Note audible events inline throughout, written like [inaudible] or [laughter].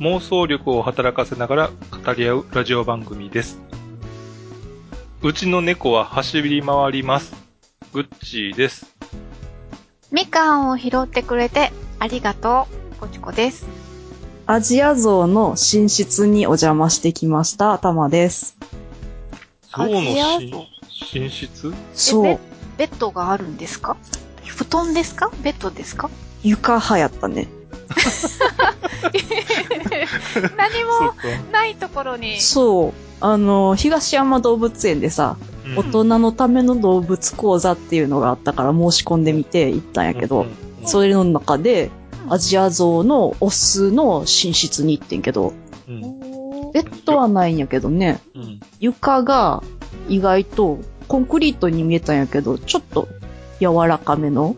妄想力を働かせながら語り合うラジオ番組です。うちの猫は走り回ります。グッチーです。みかんを拾ってくれてありがとう。こちこです。アジアゾウの寝室にお邪魔してきました、たまです。象のアジアしゾ寝室？そう。ベ、ベッドがあるんですか？布団ですか？ベッドですか？床派やったね。[laughs] 何もないところに。そう。あの、東山動物園でさ、うん。大人のための動物講座っていうのがあったから申し込んでみて行ったんやけど、うんうんそれの中で、アジアゾウのオスの寝室に行ってんけど、うん。ベッドはないんやけどね、うん。床が意外とコンクリートに見えたんやけど、ちょっと柔らかめの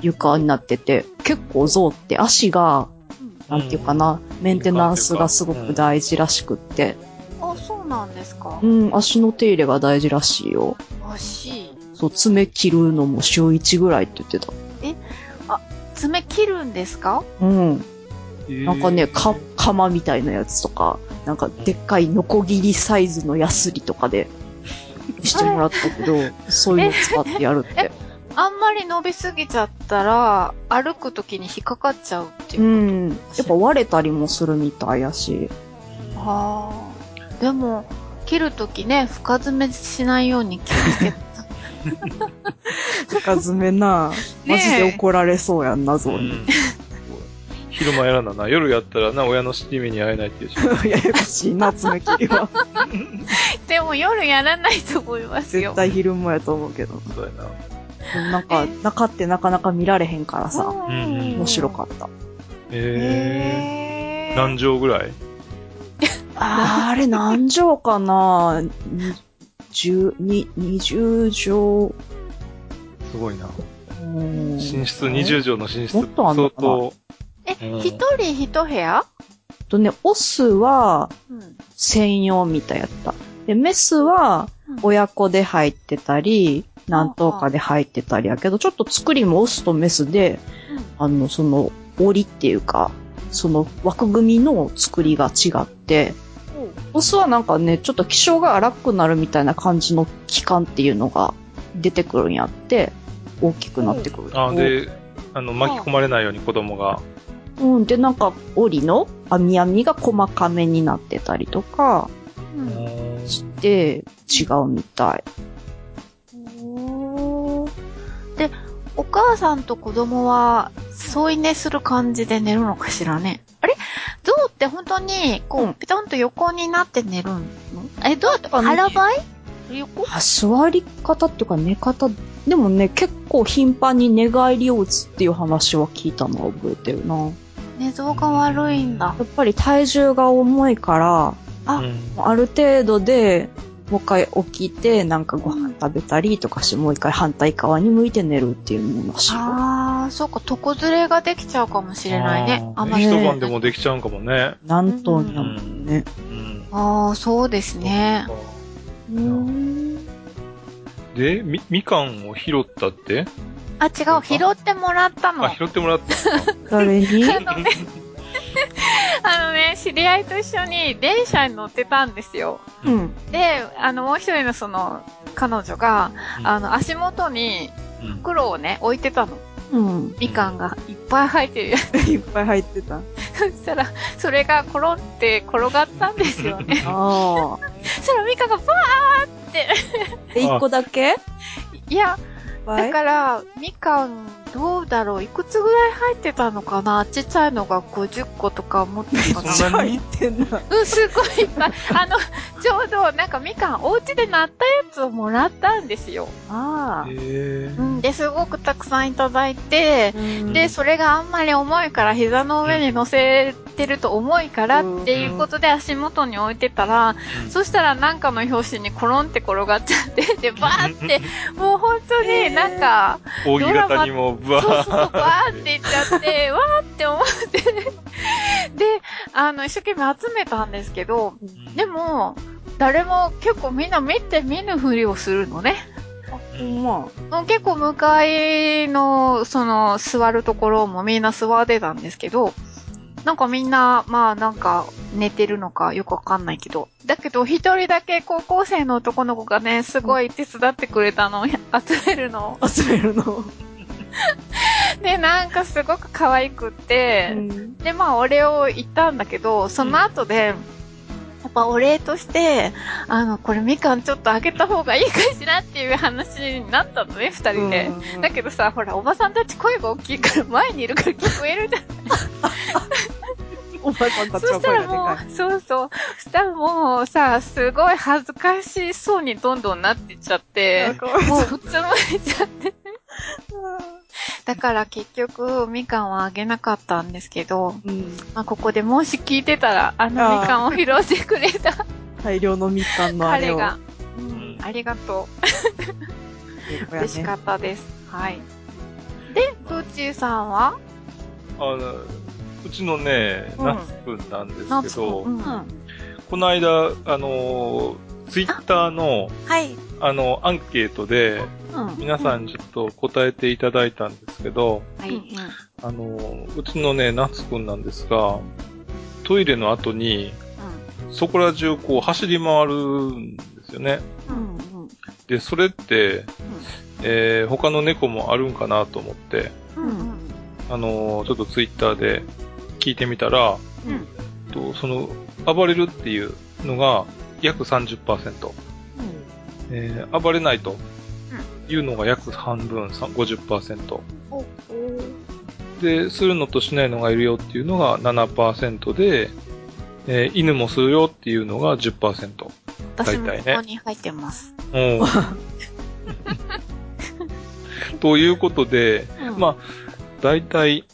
床になってて、結構ゾウって足が、なんていうかな、メンテナンスがすごく大事らしくって、あ、そうなんですかうん、足の手入れが大事らしいよ。足。そう、爪切るのも週1ぐらいって言ってた。爪切るんですか？うん。えーなんかね、か、釜みたいなやつとか、なんかでっかいノコギリサイズのヤスリとかでしてもらったけど、[laughs] そういうの使ってやるって。あんまり伸びすぎちゃったら、歩くときに引っかかっちゃうっていうう。ん。やっぱ割れたりもするみたいやし。ああ。でも、切るときね、深爪しないように気をつけて。深爪な、[laughs] マジで怒られそうやんな、ゾウに。うん昼間やらなな。夜やったらな、親の七味に会えないっていうし。[laughs] ややこしいな、爪切りは。[laughs] でも夜やらないと思いますよ絶。対昼間やと思うけど。そうやな。なんか、中ってなかなか見られへんからさ、うん面白かった。えー。何畳ぐらい？あれ何畳かな？十、に、二十畳。すごいな。うん寝室、20畳の寝室。もっとあんのかな？相当。えうん、一人一部屋？とね、オスはうん。専用みたいやった。で、メスは親子で入ってたり、何頭かで入ってたりやけど、ちょっと作りもオスとメスで、あの、その、檻っていうか、その枠組みの作りが違って、オスはなんかね、ちょっと気性が荒くなるみたいな感じの器官っていうのが出てくるんやって、大きくなってくると。あ、で、あの、巻き込まれないように子供が。うん、で、なんか、檻の網網が細かめになってたりとかうん。して、違うみたい。で、お母さんと子供は添い寝する感じで寝るのかしらね？あれ？ゾウって本当に、こう、うん。ピタンと横になって寝るの？え、どうやって腹ばい？横？あ座り方っていうか寝方、でもね、結構頻繁に寝返りを打つっていう話は聞いたのは覚えてるな。や寝相が悪いんだ。っぱり体重が重いから、あうん。ある程度で、もう一回起きて、なんかご飯食べたりとかして、もう一回反対側に向いて寝るっていうものらし。あー、そうか、床ずれができちゃうかもしれないね。あまり。ね一晩でもできちゃうんかもね。なんとにゃもんね。うん。あー、そうですね。うーん。で、み、みかんを拾ったって？あ、違う、拾ってもらったの。あ、拾ってもらった。[laughs] 誰に？[laughs] あのね、知り合いと一緒に電車に乗ってたんですよ。うん。で、あの、もう一人のその、彼女が、あの、足元にうん袋をね、置いてたの。うん。みかんがいっぱい入ってるやつ。[laughs] いっぱい入ってた。[laughs] そしたら、それがコロンって転がったんですよね。ああ。そしたらみかんがバーって。で、一個だけ？いや、はいだから、みかん、どうだろう？いくつぐらい入ってたのかな？ちっちゃいのが50個とか持ってたかな？ってんな。うん、すごいいっぱい。あの、ちょうど、なんかみかん、お家で鳴ったやつをもらったんですよ。ああ。へえう。ん、で、すごくたくさんいただいて、うんで、それがあんまり重いから膝の上に乗せてると重いからっていうことで足元に置いてたら、うん。そしたらなんかの拍子にコロンって転がっちゃって、[laughs] で、バーって、もう本当に [laughs] なんか、扇形にもブワそうそうそう、ーバーっていっちゃって、[laughs] わーって思って、で、あの、一生懸命集めたんですけど、でも、誰も結構みんな見て見ぬふりをするのね。ま。もう結構向かいの、その、座るところもみんな座ってたんですけど、なんかみんな、まあなんか寝てるのかよくわかんないけど。だけど一人だけ高校生の男の子がね、すごい手伝ってくれたの、集めるの集めるの。[laughs] で、なんかすごく可愛くって、うんで、まあお礼を言ったんだけど、その後で、やっぱお礼として、あの、これみかんちょっとあげた方がいいかしらっていう話になったのね、二人で。うんだけどさ、ほら、おばさんたち声が大きいから前にいるから聞こえるじゃん。[laughs] おばさんたちそはしたらも声がでかい。う、そうそう。そしたらもうさ、すごい恥ずかしそうにどんどんなってっちゃって、もううつむいちゃって。だから結局、みかんはあげなかったんですけど、うん。まあ、ここでもし聞いてたら、あのみかんを披露してくれた大量のみかんのあれを。彼が、ううんん、ありがとう。[laughs] 嬉しかっったです。はい。で、プーチーさんは？あの、うちのね、うんナツくんなんですけど、うんた。この間、あの、ツイッターの、はい。あの、アンケートで。皆さんちょっと答えていただいたんですけど、はい。あの、うちのね、ナツくんなんですが、トイレの後に、そこら中こう走り回るんですよね。うん。うん。で、それって、えー他の猫もあるんかなと思って、うん。うん。あのーちょっとツイッターで聞いてみたら、うん。とその、暴れるっていうのが約30%、えー暴れないというのが約半分、さ50%。おで、するのとしないのがいるよっていうのが7%で、えー犬もするよっていうのが10%。私も大体ね。ここに入ってます。うん。[laughs] ということで、うん。まあ、だいたい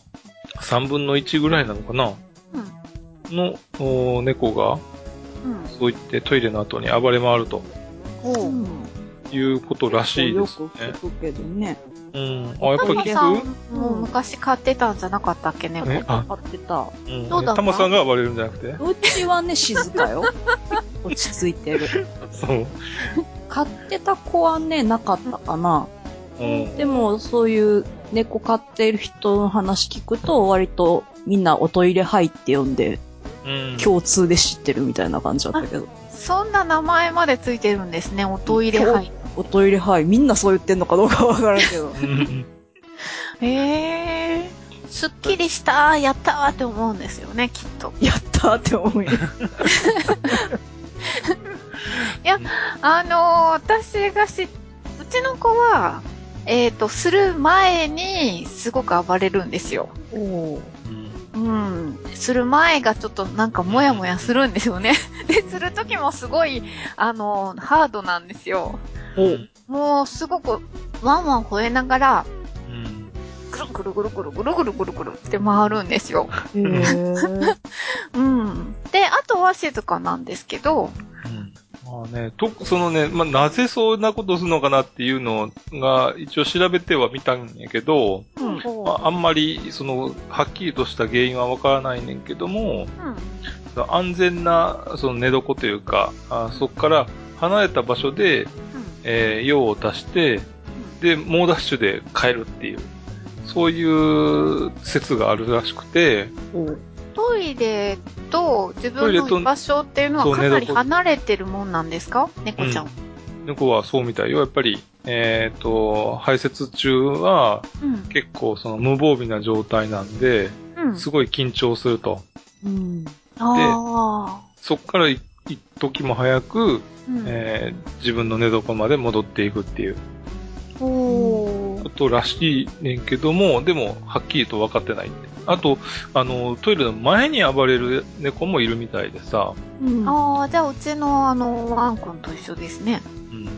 3分の1ぐらいなのかな？うん。のお猫が、うん。そう言ってトイレの後に暴れ回ると。いうことらしいよですね。く聞くけどね。うん。あ、やっぱ聞く？もう昔買ってたんじゃなかったっけね、えあ買ってた。うん。どうだった？タマさんが暴れるんじゃなくて？うちはね、静かよ。[laughs] 落ち着いてる。そう。飼ってた子はね、なかったかな。うん。でも、そういう猫飼ってる人の話聞くと、割とみんなおトイレ入って呼んで、うん。共通で知ってるみたいな感じだったけど。そんな名前までついてるんですね、おトイレ入おトイレ入みんなそう言ってんのかどうかわからんけど。[laughs] うんへえ。すっきりした、やったーって思うんですよね、きっと。やったーって思うよ。[laughs] あのー私がし、うちの子は、えっ、ー、と、する前に、すごく暴れるんですよ。おうん。する前がちょっとなんかもやもやするんですよね。[laughs] で、する時もすごい、あの、ハードなんですよ。もう、すごく、ワンワン吠えながら、ぐるぐるぐるぐるぐるぐるぐるって回るんですよ。うん。[laughs] で、あとは静かなんですけど、まあね、と、そのね、まあ、なぜそんなことするのかなっていうのが、一応調べてはみたんやけど、うん。まあ、あんまり、その、はっきりとした原因はわからないねんけども、うん。安全な、その寝床というか、あそこから離れた場所で、えー用を足して、で、猛ダッシュで帰るっていう、そういう説があるらしくて、トイレと自分の居場所っていうのはかなり離れてるもんなんですか？猫ちゃん。猫はそうみたいよ。やっぱり、えっ、と、排泄中はうん。結構その無防備な状態なんで、うん。すごい緊張すると。うん。ああ。そっから一一時も早く、うん。えー自分の寝床まで戻っていくっていうおーことらしいねんけども、でも、はっきりと分かってない。あと、あの、トイレの前に暴れる猫もいるみたいでさ、うん。ああ、じゃあうちのあの、ワン君と一緒ですね。うん。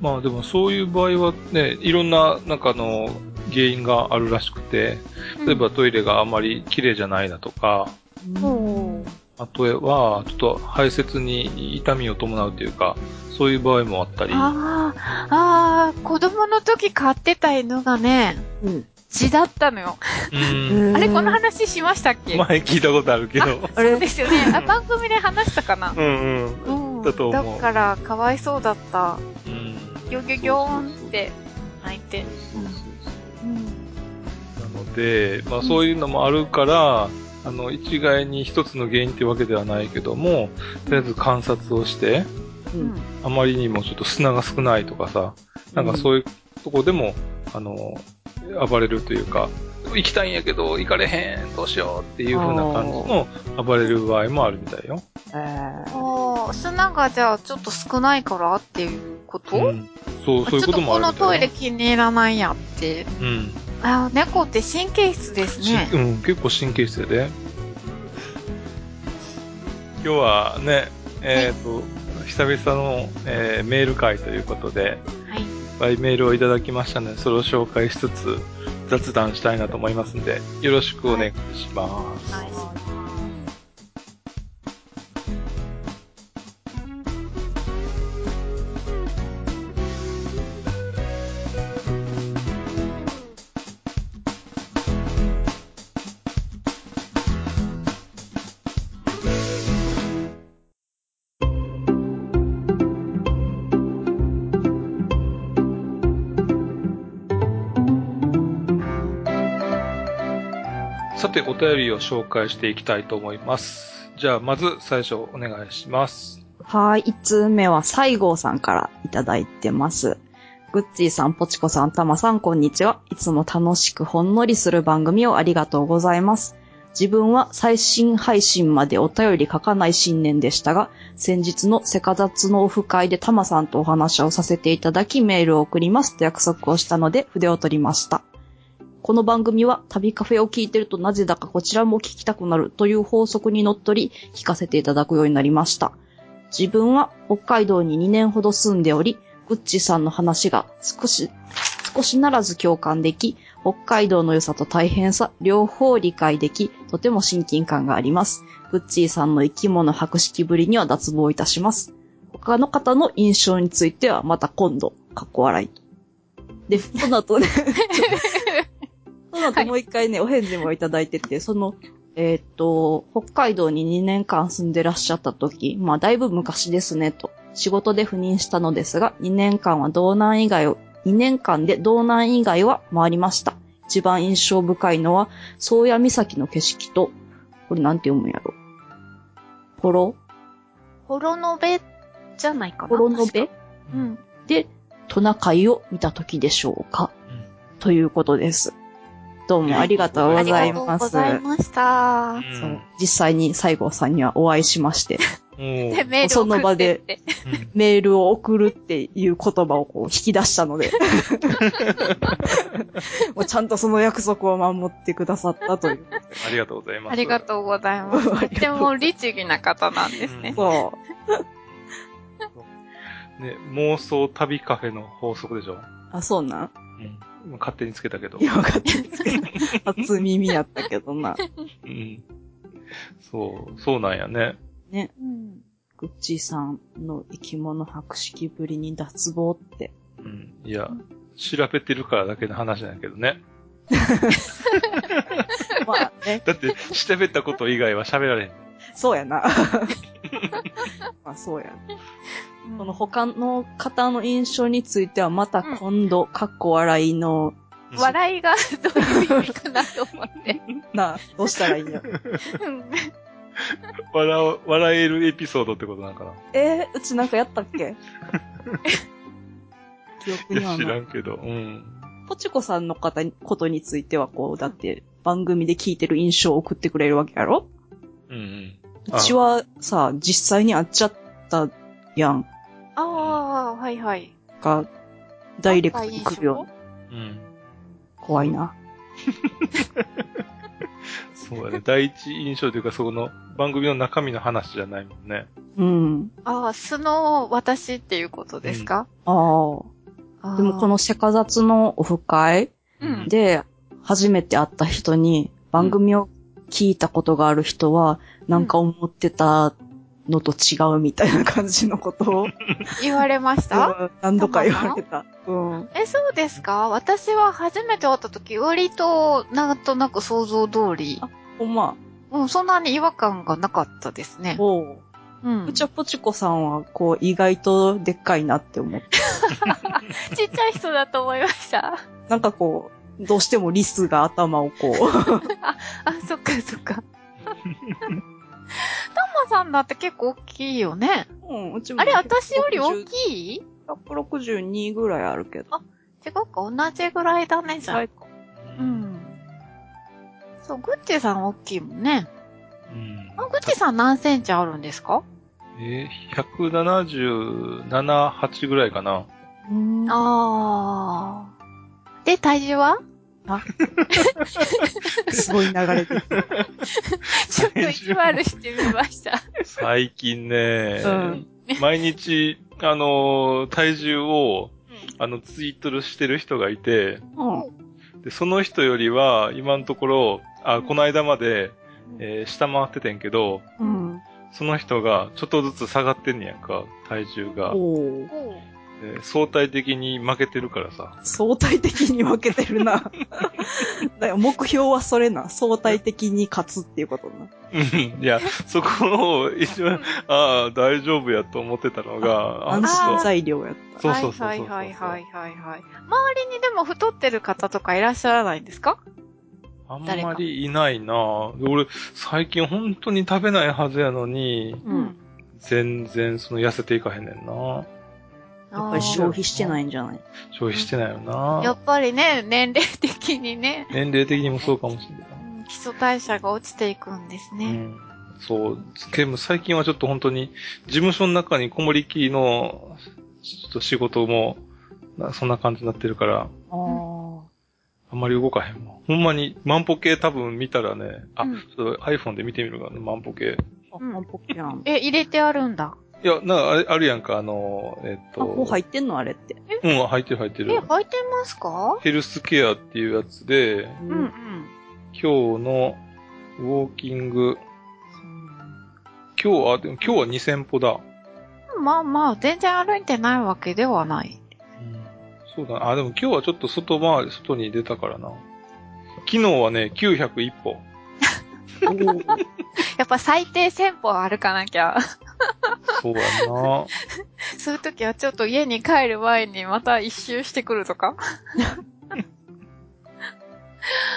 まあでもそういう場合はね、いろんな、なんかあの、原因があるらしくて、例えばトイレがあまり綺麗じゃないなとか、おーあとは、ちょっと排泄に痛みを伴うというか、そういう場合もあったり。ああ、ああ、子供の時飼ってた犬がね、うん。血だったのよ。うん。[laughs] あれ、この話しましたっけ？前聞いたことあるけど。[laughs] あれですよね。あ、番組で話したかな？うんうん。うん。だと思うだから、かわいそうだった。うん。ギョギョギョーンって泣いて。うん。なので、まあそういうのもあるから、あの、一概に一つの原因ってわけではないけども、とりあえず観察をして、ううんん。あまりにもちょっと砂が少ないとかさ、なんかそういうとこでも、あの、暴れるというか、行きたいんやけど行かれへん、どうしようっていう風な感じの暴れる場合もあるみたいよ。えーああ、砂がじゃあちょっと少ないからっていうこと、うん。そう、そういうこともあるちょっとこのトイレ。気に入らないやって。うん。あー猫って神経質ですしね。うん、結構神経質やで。今日はね、えっ、と、久々の、えーメール会ということで、ぱいメールをいただきましたので、それを紹介しつつ、雑談したいなと思いますんで、よろしくお願いします。はい。はい、お便りを紹介していきたいと思います。じゃあ、まず最初お願いします。はい。一通目は西郷さんからいただいてます。グッチーさん、ポチコさん、タマさん、こんにちは。いつも楽しくほんのりする番組をありがとうございます。自分は最新配信までお便り書かない新年でしたが、先日のセカザツのオフ会でタマさんとお話をさせていただきメールを送りますと約束をしたので筆を取りました。この番組は旅カフェを聞いてるとなぜだかこちらも聞きたくなるという法則にのっとり聞かせていただくようになりました。自分は北海道に2年ほど住んでおり、グッチさんの話が少し、少しならず共感でき、北海道の良さと大変さ、両方理解でき、とても親近感があります。グッチーさんの生き物博識ぶりには脱帽いたします。他の方の印象についてはまた今度、かっこ笑いと。で、その後ね、[laughs] その後もう一回ね、お返事もいただいてて、その、えーっと、北海道に2年間住んでらっしゃった時、まあだいぶ昔ですねと。仕事で赴任したのですが、2年間は道南以外を、2年間で道南以外は回りました。一番印象深いのは、宗谷岬の景色と、これなんて読むんやろ？ポロホロノベじゃないかな。ポロノベうん。で、トナカイを見た時でしょうか？ということです。どうもありがとうごありざいます。がとうございました。そう。実際に西郷さんにはお会いしまして、[laughs] うん。で、メールその場でメールを送るっていう言葉をこう引き出したので、[laughs] もうちゃんとその約束を守ってくださったという。ありがとうございます。ありがとうございます。[laughs] とっても律儀な方なんですね。そね、妄想旅カフェの法則でしょ？う。あ、そうなん？うん。勝手につけたけどい。や、分かってるんですけど。初耳やったけどな。うん。そう、そうなんやね。うん。グッチーさんの生き物博識ぶりに脱帽って。うん。いや、調べてるからだけの話なんやけどね。[laughs] まあね、だって、調べたこと以外は喋られへん。そうやな。[laughs] まあそうや。その他の方の印象についてはまた今度、かっこ笑いの、笑いがどういう意味かなと思って。[laughs] なあ、どうしたらいいんやろ。う [laughs] ん笑う、笑えるエピソードってことなんかな？えー、うちなんかやったっけ？[laughs] 記憶いや、知にはない。らんけど。うん。ポチコさんの方に、ことについてはこう、だって番組で聞いてる印象を送ってくれるわけやろ？うんうん。うちはさ、実際に会っちゃったやんああ、はいはい。が、ダイレクトに来るよ。うん。怖いな。そうだね。第一印象というか、そこの番組の中身の話じゃないもんね。うん。ああ、素の私っていうことですか、ああ。でもこのセカザツのオフ会うん。で、初めて会った人に番組を聞いたことがある人は、なんか思ってたのと違うみたいな感じのことを、言われました？うん何度か言われた。うん。え、そうですか？私は初めて会った時、割と、なんとなく想像通り、ほんま、うん、そんなに違和感がなかったですね。おう。うん。うちはポチコさんは、こう、意外とでっかいなって思って。[laughs] ちっちゃい人だと思いました。なんかこう、どうしてもリスが頭をこう、[laughs] あ、そっかそっか。タンマさんだって結構大きいよね。うん、うちも。あれ、私より大きい ?162 ぐらいあるけど。違うか、同じぐらいだね、じゃあ。最高。うん。そう、グッチさん大きいもんね。うんあ、グッチさん何センチあるんですか？えー、177、8ぐらいかな。うんあー。で、体重は？すごい流れてる。ちょっと意地悪してみました。最近ね、うん毎日、あのー体重を、あの、ツイートしてる人がいて、うん。で、その人よりは、今のところ、あ、この間まで、えー下回っててんけど、うん。その人がちょっとずつ下がってんねやんか、体重が。おーで相対的に負けてるからさ。相対的に負けてるな。[laughs] だから目標はそれな。相対的に勝つっていうことな。うんいや、そこを一番、ああ、大丈夫やと思ってたのが、あ安心材料やった。そうそうそうそうはいはいはいはいはいはい。周りにでも太ってる方とかいらっしゃらないんですか？とあんまりいないなで俺、最近本当に食べないはずやのに、うん。全然その痩せていかへんねんなやっぱり消費してないんじゃない？消費してないよなやっぱりね、年齢的にね、年齢的にもそうかもしれない。うん基礎代謝が落ちていくんですね。うんそう。でも最近はちょっと本当に、事務所の中にこもりきりの、ちょっと仕事も、なそんな感じになってるから、あんまり動かへんもん。ほんまに、万歩計多分見たらね、あ、うんちょっと iPhone で見てみるからね、万歩計。あ、うんマンポキャン。え、入れてあるんだ。いや、なんかあれ、あるやんか、あの、えっと。あ、もう入ってんのあれって。うん、入ってる入ってえ、る。履いてますか？ヘルスケアっていうやつで、うんうん。今日のウォーキング、今日は、でも今日は2000歩だ。まあまあ、全然歩いてないわけではない。そうだな。あ、でも今日はちょっと外回り、外に出たからな。昨日はね、901歩。[laughs] やっぱ最低1000歩歩かなきゃ。[laughs] そうやな。そういう時はちょっと家に帰る前にまた一周してくるとか？[laughs]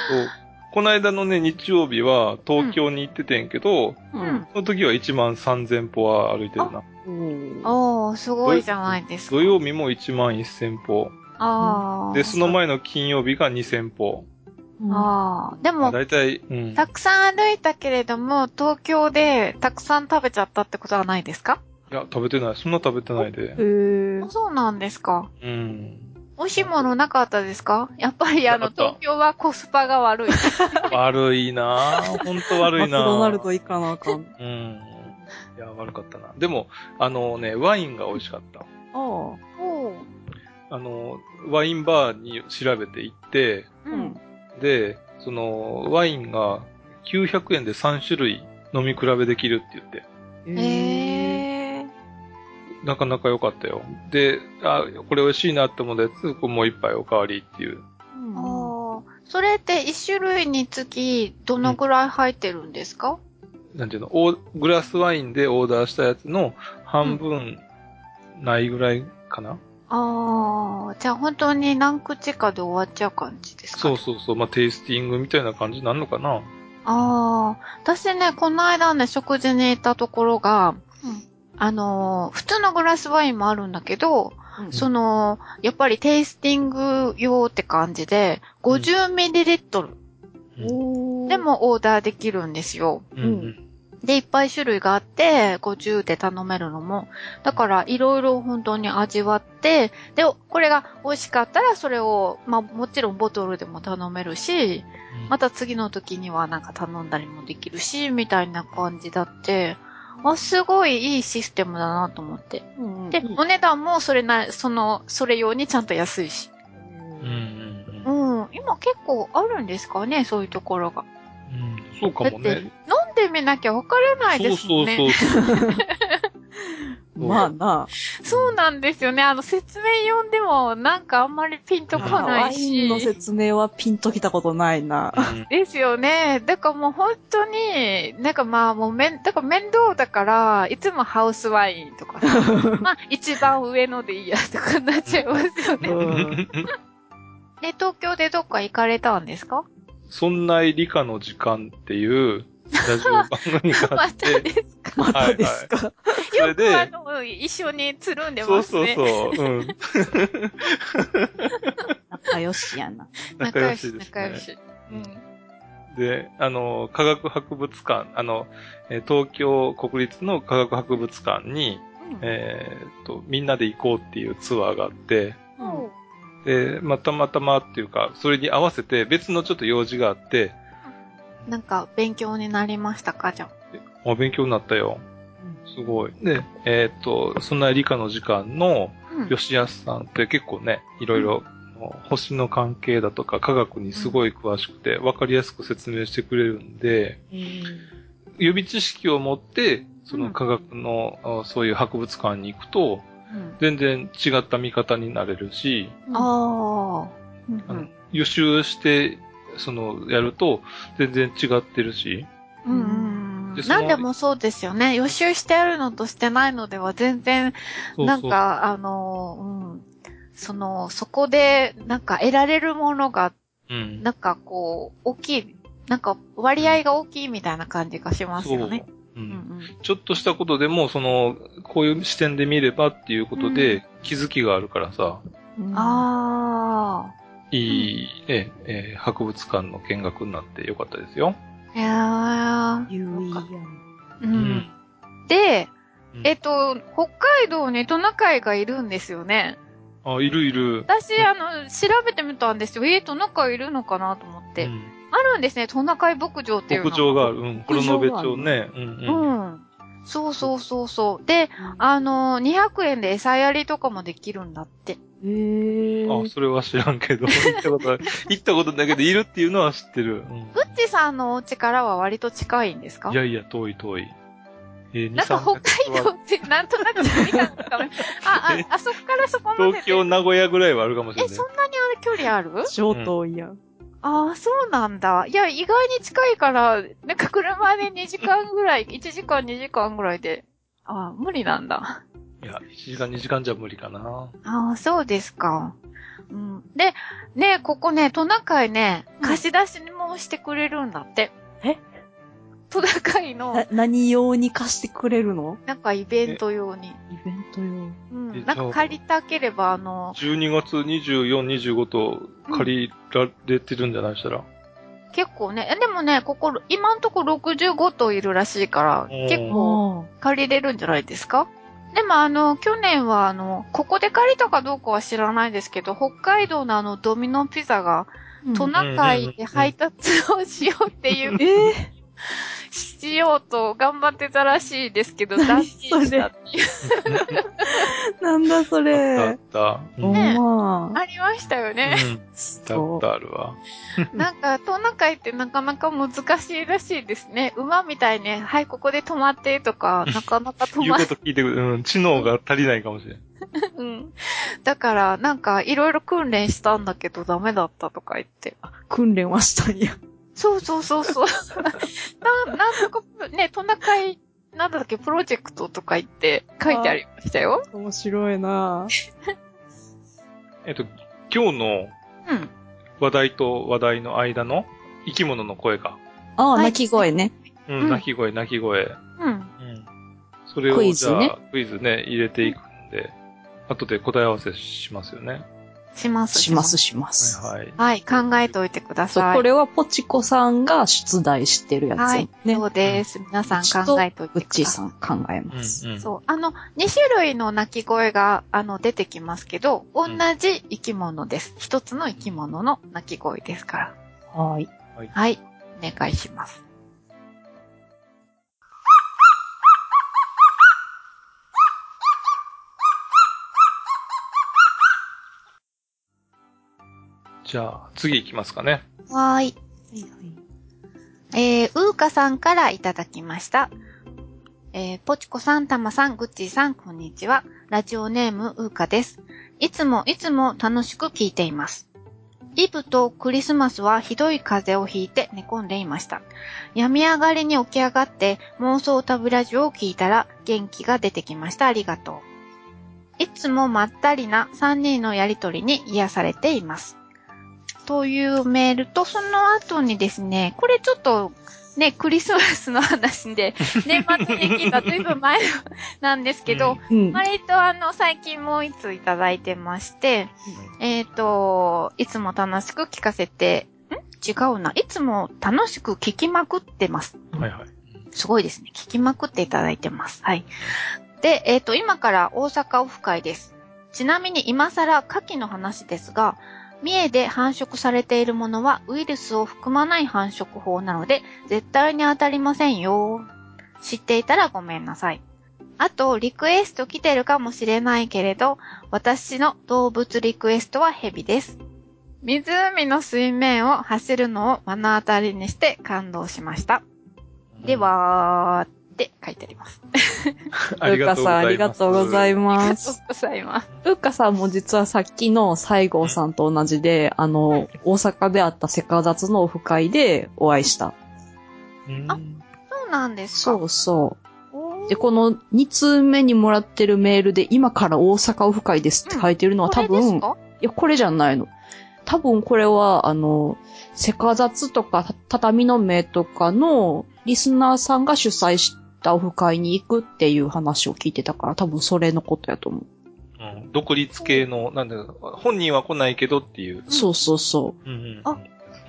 そうこの間のね、日曜日は東京に行っててんけど、う。うんその時は1万3000歩は歩いてるな。おーおー、すごいじゃないですか。土曜日も1万1000歩。ああ。で、その前の金曜日が2000歩。ああ。でも、だいたい、うん。たくさん歩いたけれども、東京でたくさん食べちゃったってことはないですか？いや、食べてない。そんな食べてないで。へーあそうなんですか。うん。美味しいものなかったですか？やっぱりあの、東京はコスパが悪い。[laughs] 悪いなぁ。ほんと悪いなぁ。マクドナルド行かなあかん。うん。いや、悪かったな。でも、あのね、ワインが美味しかった。ああ。おーあの、ワインバーに調べて行って、う。うんん。で、その、ワインが900円で3種類飲み比べできるって言って、へえ。なかなか良かったよ。で、あ、これ美味しいなって思ったやつ、こうもう一杯おかわりっていう。うんああ。それって一種類につき、どのぐらい入ってるんですか、なんていうの、グラスワインでオーダーしたやつの半分ないぐらいかな、ああ。じゃあ本当に何口かで終わっちゃう感じですか？そうそうそう。まあ、テイスティングみたいな感じになるのかな？ああ、私ね、この間ね、食事に行ったところが、あのー、普通のグラスワインもあるんだけど、うんその、やっぱりテイスティング用って感じで、50ml おーで、もオーダーできるんですよ。うんうん。で、いっぱい種類があって、50で頼めるのも。だから、いろいろ本当に味わって、で、これが美味しかったら、それを、まあ、もちろんボトルでも頼めるし、また次の時にはなんか頼んだりもできるし、みたいな感じだって、あ、すごいいいシステムだなと思って。うんで、お値段もそれな、その、それ用にちゃんと安いし。うんうん今結構あるんですかね、そういうところが。うんそうかもだってね。飲んでみなきゃわからないそうですもんね。そうそう。[laughs] まあな。そうなんですよね。あの、説明読んでも、なんかあんまりピンとこワないインのし。説明はピンときたことないな。うんですよね。だからもう本当に、なんかまあもうめん、だから面倒だから、いつもハウスワインとかさ、[laughs] まあ一番上のでいいやとかなっちゃいますよね。うん [laughs] で、東京でどっか行かれたんですか？そんな理科の時間っていうラジオ番組があまったて、ですか？またですか？それでよくあの、一緒につるんでそうそうますね。そう、うん。仲良しやな。仲良しですね。仲良し。うん。で、あの、科学博物館、あの、えー東京国立の科学博物館に、えーっと、みんなで行こうっていうツアーがあって、うんで、まあたまたまっていうか、それに合わせて別のちょっと用事があって、なんか、勉強になりましたかじゃあ？あ、勉強になったよ。すごい。で、えーっと、そんな理科の時間のうん。吉安さんって結構ね、いろいろ、星の関係だとか科学にすごい詳しくて、わかりやすく説明してくれるんで、予備知識を持って、その科学の、あそういう博物館に行くと、うん全然違った見方になれるし。あの予習して、その、やると、全然違ってるし、うんうん何でもそうですよね。予習してあるのとしてないのでは全然、そうそうなんか、あの、うん。その、そこで、なんか得られるものが、うん。なんかこう、大きい、なんか割合が大きいみたいな感じがしますよね。そう。ううんん。ちょっとしたことでも、その、こういう視点で見ればっていうことで、気づきがあるからさ、うん。あいい、えええー博物館の見学になってよかったですよ。あ。いや有意やん。ーうん。で、うんえっと、北海道にトナカイがいるんですよね。あ、いるいる。私、あの、調べてみたんですよ。えー、トナカイいるのかなと思って。うんあるんですね、トナカイ牧場っていうの牧場がある。うん。黒野部町ね。うんううん。ん。そうそうそうそう。で、あの、200円で餌やりとかもできるんだって。へーあ、それは知らんけど、[laughs] 行ったことない。行ったことないけど、いるっていうのは知ってる。うんグッチさんのお家からは割と近いんですか？いやいや、遠い遠い。えー、2、なんか3北海道ってなんとなく距離感が、あ、あ、あそこからそこまでで。東京、名古屋ぐらいはあるかもしれえ、ない。そんなにある距離ある？超遠いやん。ああ、そうなんだ。いや、意外に近いから、なんか車で2時間ぐらい、1時間2時間ぐらいで。ああ、無理なんだ。いや、1時間2時間じゃ無理かな。ああ、そうですか。うん。で、ね、ここね、トナカイね、うん貸し出しもしてくれるんだって。え？トナカイのな、何用に貸してくれるの？なんかイベント用に。イベント用。うん。えなんか借りたければ、あの、12月24、25と借りられてるんじゃない？したら。結構ね、えでもね、ここ、今んとこ65頭いるらしいから、うん結構借りれるんじゃないですか？でもあの、去年はあの、ここで借りたかどうかは知らないですけど、北海道のあの、ドミノピザが、トナカイで配達をしようっていう、えしようと頑張ってたらしいですけど、[laughs] 断何念したっていう。ー、[laughs] なんだそあったあれっ。た。うん。おねまあ。ありましたよね。うん。そうだったあるわ。なんか、トナカイってなかなか難しいらしいですね。馬みたいね、はい、ここで止まってとか、[laughs] なかなか止言うまっこと聞いてくる。うん。知能が足りないかもしれん。うん。だから、なんか、いろいろ訓練したんだけどダメだったとか言って。訓練はしたんや。そうそうそうそう。[laughs] な、なんとか、ね、トナカイ、なんだっけ、プロジェクトとか言って書いてありましたよ。面白いな [laughs] えっと、今日のうん。話題と話題の間の生き物の声か。ああ、はい鳴き声ね。うん、うん鳴き声、鳴き声。うん。うん。それをクイズねじゃあ、クイズね、入れていくんで、後で答え合わせしますよね。します。します、。します。はいはい。はい、考えておいてください。これはポチコさんが出題してるやつ。はい、ね。そうです。皆さん考えておいてください。うっちーさん考えます。うんうん。そう。あの、2種類の鳴き声が、あの、出てきますけど、同じ生き物です。一つの生き物の鳴き声ですから。はい。はい。お願いします。じゃあ、次行きますかね。はーい。えー、うーかさんからいただきました。えー、ポチコさん、たまさん、ぐっちーさん、こんにちは。ラジオネーム、うーかです。いつもいつも楽しく聞いています。イブとクリスマスはひどい風邪をひいて寝込んでいました。病み上がりに起き上がって妄想タブラジオを聞いたら元気が出てきました。ありがとう。いつもまったりな3人のやりとりに癒されています。というメールと、その後にですね、これちょっと、ね、クリスマスの話で、[laughs] 年末に聞いたずいぶん前のなんですけど、うん。割とあの、最近もう一通いただいてまして、えっ、と、いつも楽しく聞かせて、ん？違うな。いつも楽しく聞きまくってます。はいはい。すごいですね。聞きまくっていただいてます。はい。で、えっ、と、今から大阪オフ会です。ちなみに今更牡蠣の話ですが、三重で繁殖されているものはウイルスを含まない繁殖法なので、絶対に当たりませんよ。知っていたらごめんなさい。あと、リクエスト来てるかもしれないけれど、私の動物リクエストはヘビです。湖の水面を走るのを目の当たりにして感動しました。で、は、って書いてあります。[laughs] ありがとうございます。さん、ありがとうございありがとうます。ございます。うかさんも実はさっきの西郷さんと同じで、あの、大阪であったセカダツのオフ会でお会いした。うん。あそうなんですかそうそう。うで、この2通目にもらってるメールで、今から大阪オフ会ですって書いてるのは多分、いかや、これじゃないの。多分これは、あの、セカザツとか、た畳の目とかのリスナーさんが主催したオフ会に行くっていう話を聞いてたから、多分それのことやと思う。うん独立系の、なんだろう本人は来ないけどっていう。そうそうそうんうん。あ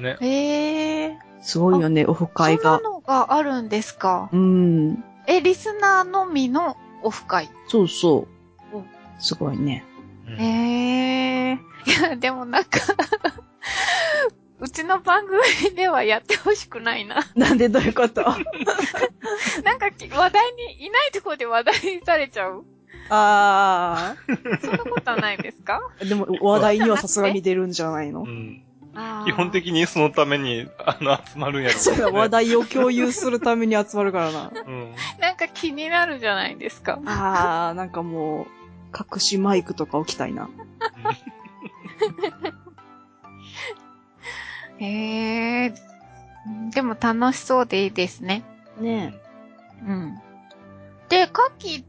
ね。へえ。う。すごいよね、オフそ会が。んなのがあるんですか？うん。え、リスナーのみのオフ会？そうそううん。すごいね。うんへえ。いや、でもなんか、うちの番組ではやってほしくないな。なんでどういうこと？[laughs] なんかき話題に、いないところで話題にされちゃう？あそんなことはないですか？あ。でも話題にはさすがに出るんじゃないの？うん基本的にそのために、あの、集まるんやろそうだ、話題を共有するために集まるからな。うん。なんか気になるじゃないですか。ああ、なんかもう、隠しマイクとか置きたいな。へえ。でも楽しそうでいいですね。ねうん。で、牡蠣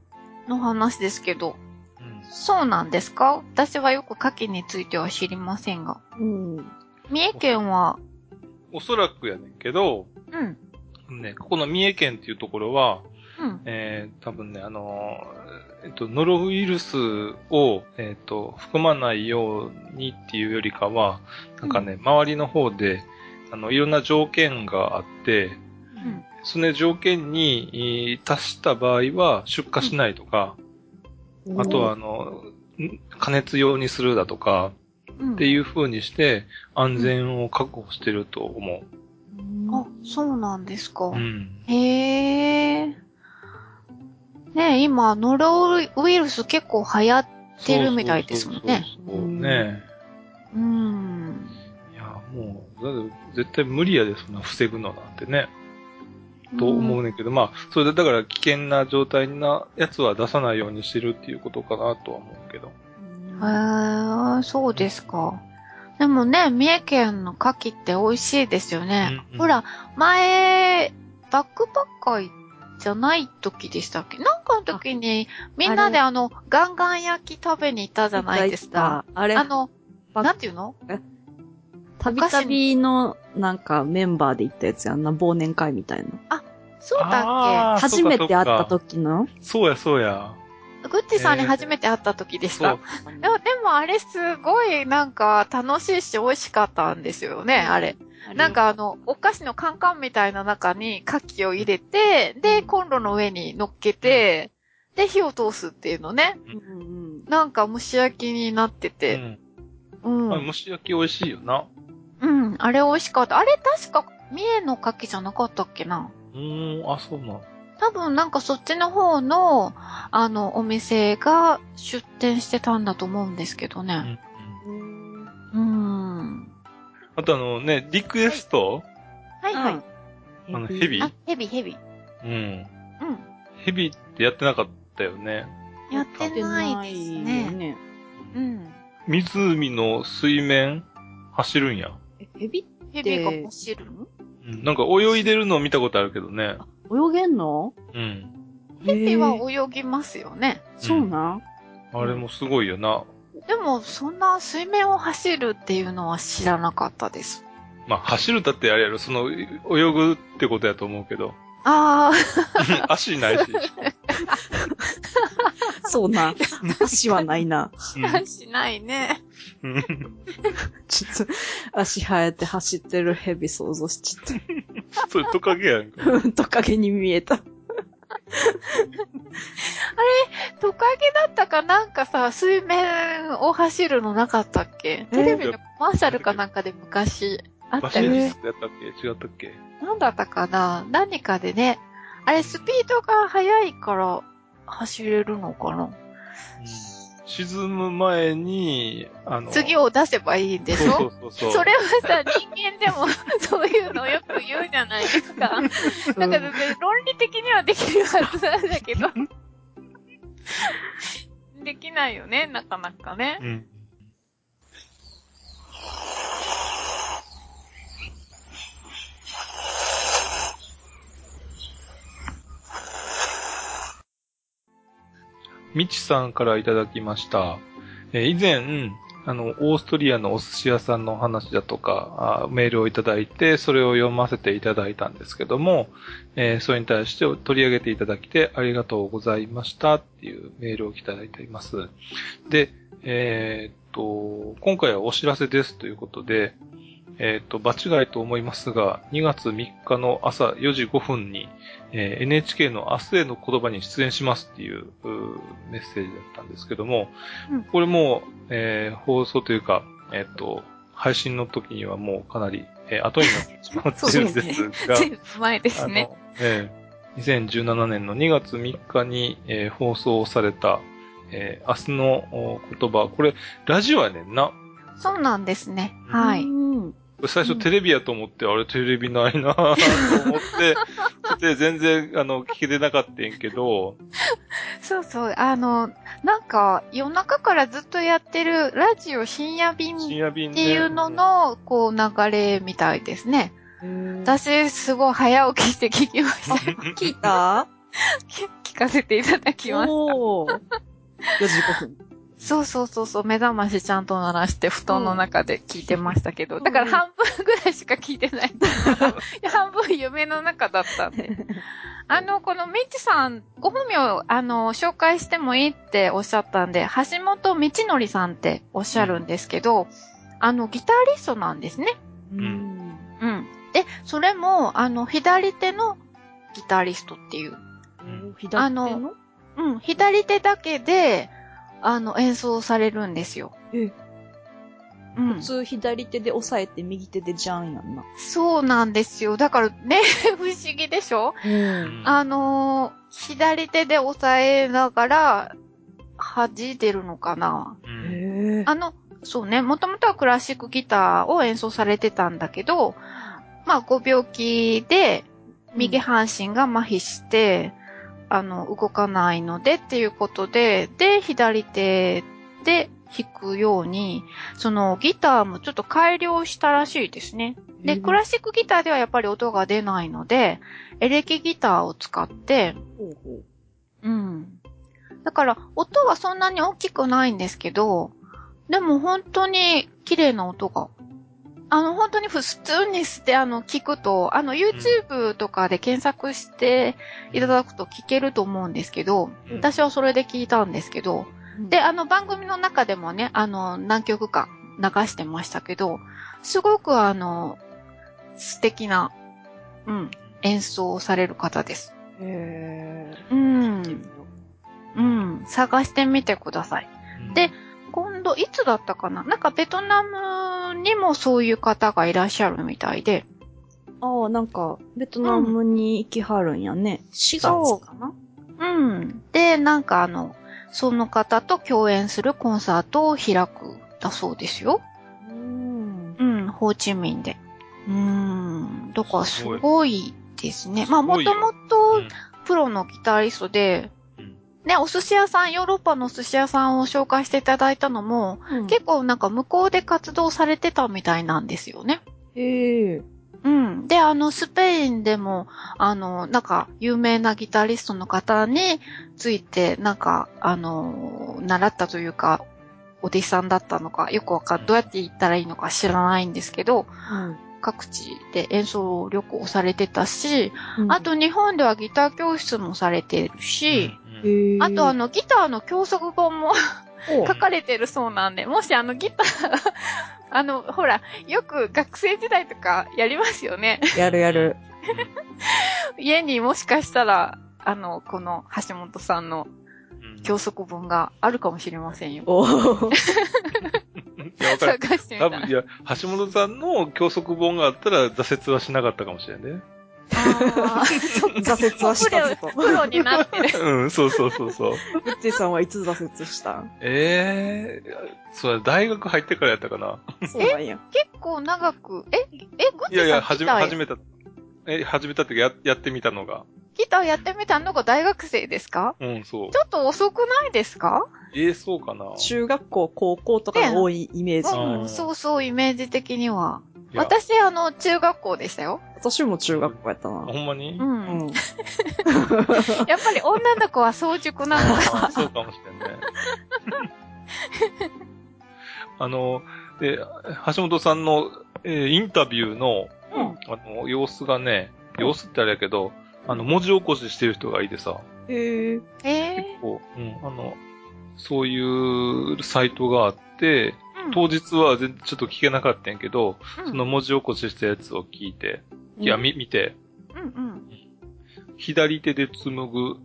の話ですけど、うんそうなんですか？私はよく牡蠣については知りませんが。うん。三重県は、おそらくやねんけど、うん、ね、ここの三重県っていうところは、うん、えー、多分ね、あのー、えっと、ノロウイルスを、えっと、含まないようにっていうよりかは、なんかね、周りの方で、あの、いろんな条件があって、うん。その条件にえー達した場合は出荷しないとか、あとはあの、ん加熱用にするだとか、うん。っていう風にして安全を確保してると思あ、そうなんですか。う。うん。へえ。ねえ、今、ノロウイルス結構流行ってるみたいですもんね。そうそうそうそうねうん。いや、もう、だって絶対無理やで、そんな防ぐのなんてね。と思うねんけど、まあ、それでだから危険な状態なやつは出さないようにしてるっていうことかなとは思うけど。へえ、そうですか。でもね、三重県の牡蠣って美味しいですよね。うんうんほら、前、バックパッカーじゃない時でしたっけ？なんかの時に、みんなであの、ガンガン焼き食べに行ったじゃないですか。。あれあ、の、なんていうの？たびたびの、なんかメンバーで行ったやつやんな、忘年会みたいな。そうだっあー初めて会ったそうか時のそうや、そうや。けグッチさんに初めて会った時でした。そう。でもでもあれすごいなんか楽しいし美味しかったんですよね、あれ。なん、かあの、お菓子のカンカンみたいな中に牡蠣を入れて、で、コンロの上に乗っけて、で、火を通すっていうのね。うんうん。なんか蒸し焼きになってうて。ん。うん。あ蒸し焼き美味しいよな。うん。あれ美味しかった。あれ確か、三重の牡蠣じゃなかったっけなうーん、あ、そうなの。多分なんかそっちの方の、あの、お店が出店してたんだと思うんですけどね。あとあのね、リクエスト？はいはい。あの蛇あ、ヘビヘビ。うん。うん。ヘビってやってなかったよね。やってないですよね。ね。うん。湖の水面？走るんや。え、ヘビヘビが走るの？うん。なんか泳いでるの見たことあるけどね。泳げんの？うん。ヘビは泳ぎますよね。そうなんあれもすごいよな。でも、そんな水面を走るっていうのは知らなかったです。まあ、走るだってあれやろ、その、泳ぐってことやと思うけど。あ [laughs] 足ないし。[laughs] そうな。足はないな。あ、しないね。うんちょっと、足生えて走ってるヘビ想像しちゃっ [laughs] それトカゲやんか。た。トカゲに見えた。トカゲだったかなんかさ、水面を走るのなかったっけ？テレビのコマーシャルかなんかで昔。あったよね。スやったっけ？違ったっけ？なんだったかな？何かでね。あれ、スピードが速いから走れるのかな？沈む前に、あの、次を出せばいいんでしょ？そうそうそう。それはさ、人間でも [laughs] そういうのをよく言うじゃないですか。なんか全然論理的にはできるはずなんだけど。できないよね、なかなかね。うん。みちさんからいただきました。えー以前、あの、オーストリアのお寿司屋さんの話だとか、メールをいただいて、それを読ませていただいたんですけども、えーそれに対して取り上げていただきてありがとうございましたっていうメールをいただいています。で、えーっと、今回はお知らせですということで、えーっと、場違いと思いますが、2月3日の朝4時5分に、えー NHK の明日への言葉に出演しますっていうメッセージだったんですけども、うんこれもう、えー放送というか、えーっと、配信の時にはもうかなり、えー後になってしまっているんですが、[laughs] ずいぶん前ですね。ええ2017年の2月3日に、えー放送された、えー明日のお言葉、これ、ラジオやねんな。そうなんですね。はい。最初テレビやと思って、あれテレビないなぁと思って、で、全然、あの、聞けてなかったんやけど、そうそう。あの、なんか、夜中からずっとやってるラジオ深夜便深っ夜便で。ていうのの、こう、流れみたいですね。私、すごい早起きして聞きました。[laughs] 聞いた？[laughs] 聞かせていただきました。おー。4時5分。そうそうそうそう、目覚ましちゃんと鳴らして布団の中で聞いてましたけど、だから半分ぐらいしか聞いてない。[laughs] 半分夢の中だったんで。[laughs] あの、このミッチさん、ご本名、あの、紹介してもいいっておっしゃったんで、橋本道則さんっておっしゃるんですけど、あの、ギタリストなんですね。うん。うん。で、それも、あの、左手のギタリストっていう。左手の？のうん、左手だけで、あの、演奏されるんですよ。えうん普。通左手で押さえて右手でジャンやんな。そうなんですよ。だからね、[laughs] 不思議でしょ？うん。あのー左手で押さえながら、弾いてるのかな？うんへあの、そうね、もともとはクラシックギターを演奏されてたんだけど、まあ、ご病気で、右半身が麻痺して、あの、動かないのでっていうことで、で、左手で弾くように、そのギターもちょっと改良したらしいですね。で、クラシックギターではやっぱり音が出ないので、エレキギターを使って。うん。だから、音はそんなに大きくないんですけど、でも本当に綺麗な音が。あの、本当に普通にして、あの、聞くと、あの、YouTube とかで検索していただくと聞けると思うんですけど、うん。私はそれで聞いたんですけど、で、あの、番組の中でもね、あの、何曲か流してましたけど、すごくあの、素敵な、うん、演奏をされる方です。へうん。ーうん、探してみてください。で、今度、いつだったかな？なんかベトナムにもそういう方がいらっしゃるみたいで。ああ、なんか、ベトナムに行きはるんやね。4そう月かなうん。で、なんかあの、その方と共演するコンサートを開くだそうですよ。うん。うん、ホーチミンで。うん。だからすごいですね。まあ、すごいよもともうとんプロのギタリストで、うんね、お寿司屋さん、ヨーロッパのお寿司屋さんを紹介していただいたのも、結構なんか向こうで活動されてたみたいなんですよね。へえ。うん。で、あの、スペインでも、あの、なんか、有名なギタリストの方について、なんか、あの、習ったというか、お弟子さんだったのか、よくわかん、どうやって言ったらいいのか知らないんですけど、各地で演奏旅行されてたし、うんあ、と日本ではギター教室もされてるし。あとあの、ギターの教則本もお書かれてるそうなんで、もしあのギター、[laughs] あの、ほら、よく学生時代とかやりますよね。やるやる。[laughs] 家にもしかしたら、あの、この橋本さんのうん教則本があるかもしれませんよ。おーいや、わかる。探してみたら多分、い。や、橋本さんの教則本があったら挫折はしなかったかもしれんね。あ [laughs] 挫折はしたぞと。ープロになってる。[laughs] うん、そうそうそうそう。ブッチーさんはいつ挫折した？ええそうだ、大学入ってからやったかな。そうなんや。結構長く、え、え、グッチさんい？やいや、始め、始めた。え、始めたってや、やってみたのが。ギターやってみたのが大学生ですか？うん、そうち。ょっと遅くないですか？ええそうかな。中学校、高校とかが多いイメージ。うんうん、そうそう、イメージ的には。私、あの、中学校でしたよ。私も中学校やったな。ほんまに、う。うんん。[laughs] [laughs] やっぱり女の子は早熟なの。あ [laughs] ーそうかもしれんね。あの、で、橋本さんの、えーインタビューの、うん。あの、様子がね、様子ってあれやけど、あの、文字起こししてる人がいてさ、へえ。え結構、うん、あの、そういうサイトがあって、ー、当日は全然ちょっと聞けなかったんやけど、うんその文字起こししたやつを聞いて、いや、み、見て、うんうん。左手で紡ぐ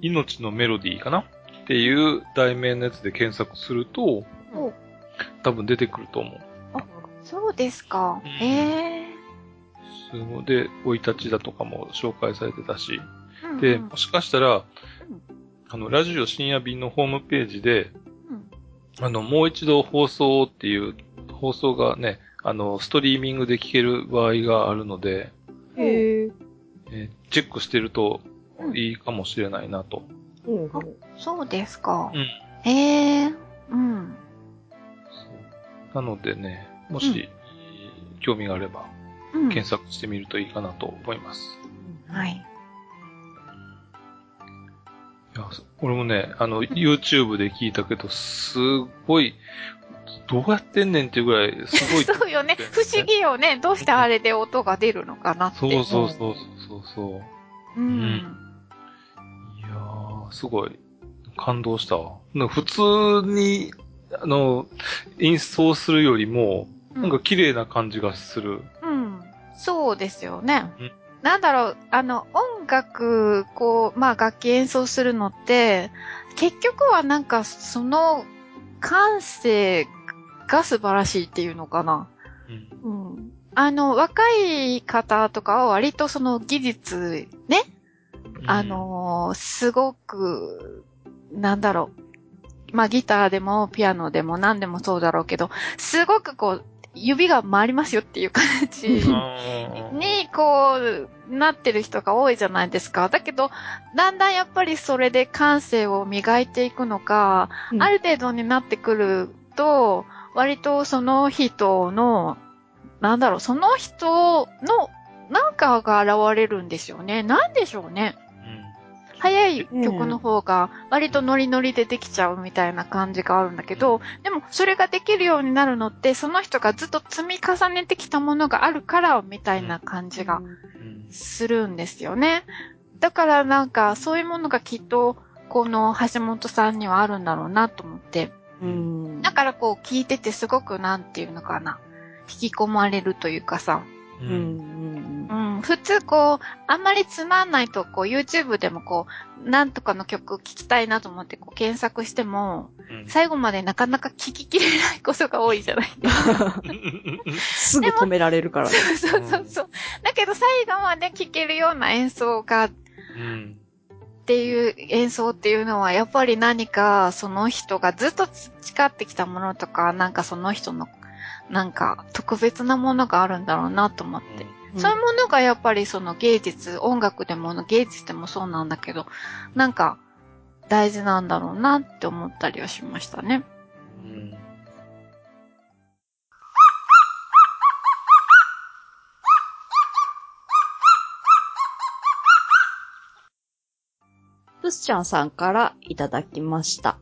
命のメロディーかな？っていう題名のやつで検索すると、お多分出てくると思う。そうですか。うんええすごい。で、生い立ちだとかも紹介されてたし、ー。うんで、うんもしかしたら、あの、ラジオ深夜便のホームページで、うんあの、もう一度放送っていう、放送がね、あの、ストリーミングで聞ける場合があるので、へえ。えーチェックしてるとうんいいかもしれないなと。うんそうですか。うんええー。うん。なのでね、もし、興味があれば、うん。検索してみるといいかなと思います。はい。いや、俺もね、あの、YouTube で聞いたけど、すごい、どうやってんねんっていうぐらい、すごい。[laughs] そうよね。不思議よね。どうしてあれで音が出るのかなって。そうそうそうそうそう。うん。いやー、すごい、感動したわ。普通に、あの、演奏するよりも、なんか綺麗な感じがする。うん。そうですよねうん。なんだろう、あの、音楽、こう、まあ楽器演奏するのって、結局はなんかその感性が素晴らしいっていうのかな。うん。うん。あの、若い方とかは割とその技術ね、あのーすごく、なんだろう。まあギターでもピアノでも何でもそうだろうけど、すごくこう、指が回りますよっていう感じに、こう、なってる人が多いじゃないですか。だけど、だんだんやっぱりそれで感性を磨いていくのか、うんある程度になってくると、割とその人の、なんだろう、その人の、なんかが現れるんですよね。なんでしょうね。早い曲の方が割とノリノリでできちゃうみたいな感じがあるんだけど、でもそれができるようになるのって、その人がずっと積み重ねてきたものがあるから、みたいな感じがするんですよね。だからなんかそういうものがきっと、この橋本さんにはあるんだろうなと思って。うん。だからこう聞いててすごくなんていうのかな。引き込まれるというかさ。ううんん。うん、普通こう、あんまりつまんないと、こう YouTube でもこう、なんとかの曲聴きたいなと思ってこう検索しても、うん最後までなかなか聴ききれないことが多いじゃないすぐ止められるから。そうそうそうそう。だけど最後まで聴けるような演奏がっうんていう演奏っていうのは、やっぱり何かその人がずっと培ってきたものとか、なんかその人の、なんか特別なものがあるんだろうなと思って。そういうものがやっぱりその芸術、音楽でも芸術でもそうなんだけど、なんか大事なんだろうなって思ったりはしましたね。うん。プスちゃんさんからいただきました。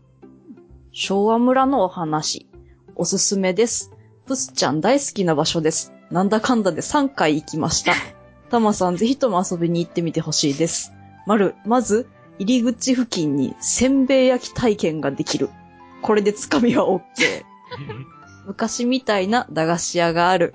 昭和村のお話、おすすめです。プスちゃん大好きな場所です。なんだかんだで3回行きました。タマさんぜひとも遊びに行ってみてほしいです。まる、まず、入り口付近にせんべい焼き体験ができる。これでつかみは OK。[laughs] 昔みたいな駄菓子屋がある。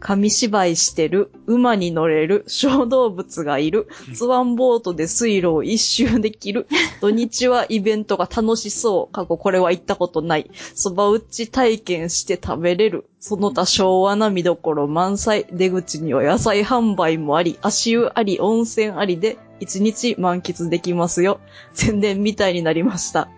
紙芝居してる。馬に乗れる。小動物がいる。スワンボートで水路を一周できる。[laughs] 土日はイベントが楽しそう。過去これは行ったことない。蕎麦打ち体験して食べれる。その他昭和な見どころ満載。出口には野菜販売もあり、足湯あり、温泉ありで、一日満喫できますよ。宣伝みたいになりました。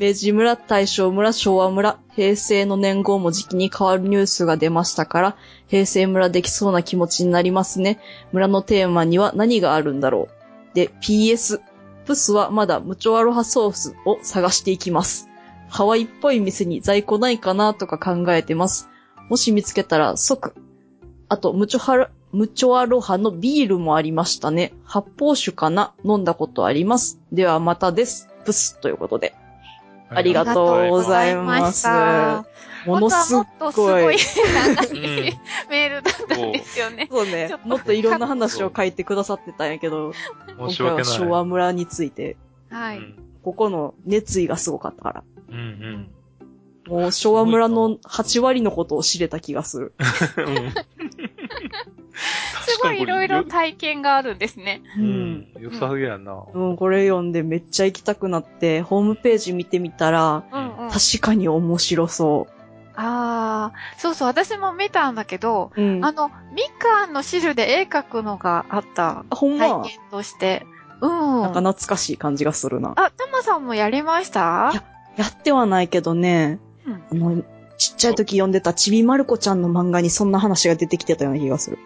明治村、大正村、昭和村、平成の年号も時期に変わるニュースが出ましたから、平成村できそうな気持ちになりますね。村のテーマには何があるんだろう。で、PS。プスはまだムチョアロハソースを探していきます。ハワイっぽい店に在庫ないかなとか考えてます。もし見つけたら即。あと、ムチョハラ、ムチョアロハのビールもありましたね。発泡酒かな？飲んだことあります。ではまたです。プスということで。ありがとうございますあものすごいごい。メールだったんですよね。そうちょっ。とねもっといろんな話を書いてくださってたんやけど、今回は。昭和村について、はい。うんここの熱意がすごかったから。うんもう昭和村の8割のことを知れた気がする。[laughs] うん。うんすごいいろいろ体験があるんですね。ううんん。良さげやな。うん、これ読んでめっちゃ行きたくなって、ホームページ見てみたら、うんうん。確かに面白そああ、そうそう、私も見たんだけど、う。うん。あの、みかんの汁で絵描くのがあったあ、ほんま、体験として。うん。なんか懐かしい感じがするな。あ、たまさんもやりました？いややってはないけどね、うんあの、ちっちゃい時読んでたちびまる子ちゃんの漫画にそんな話が出てきてたような気がする。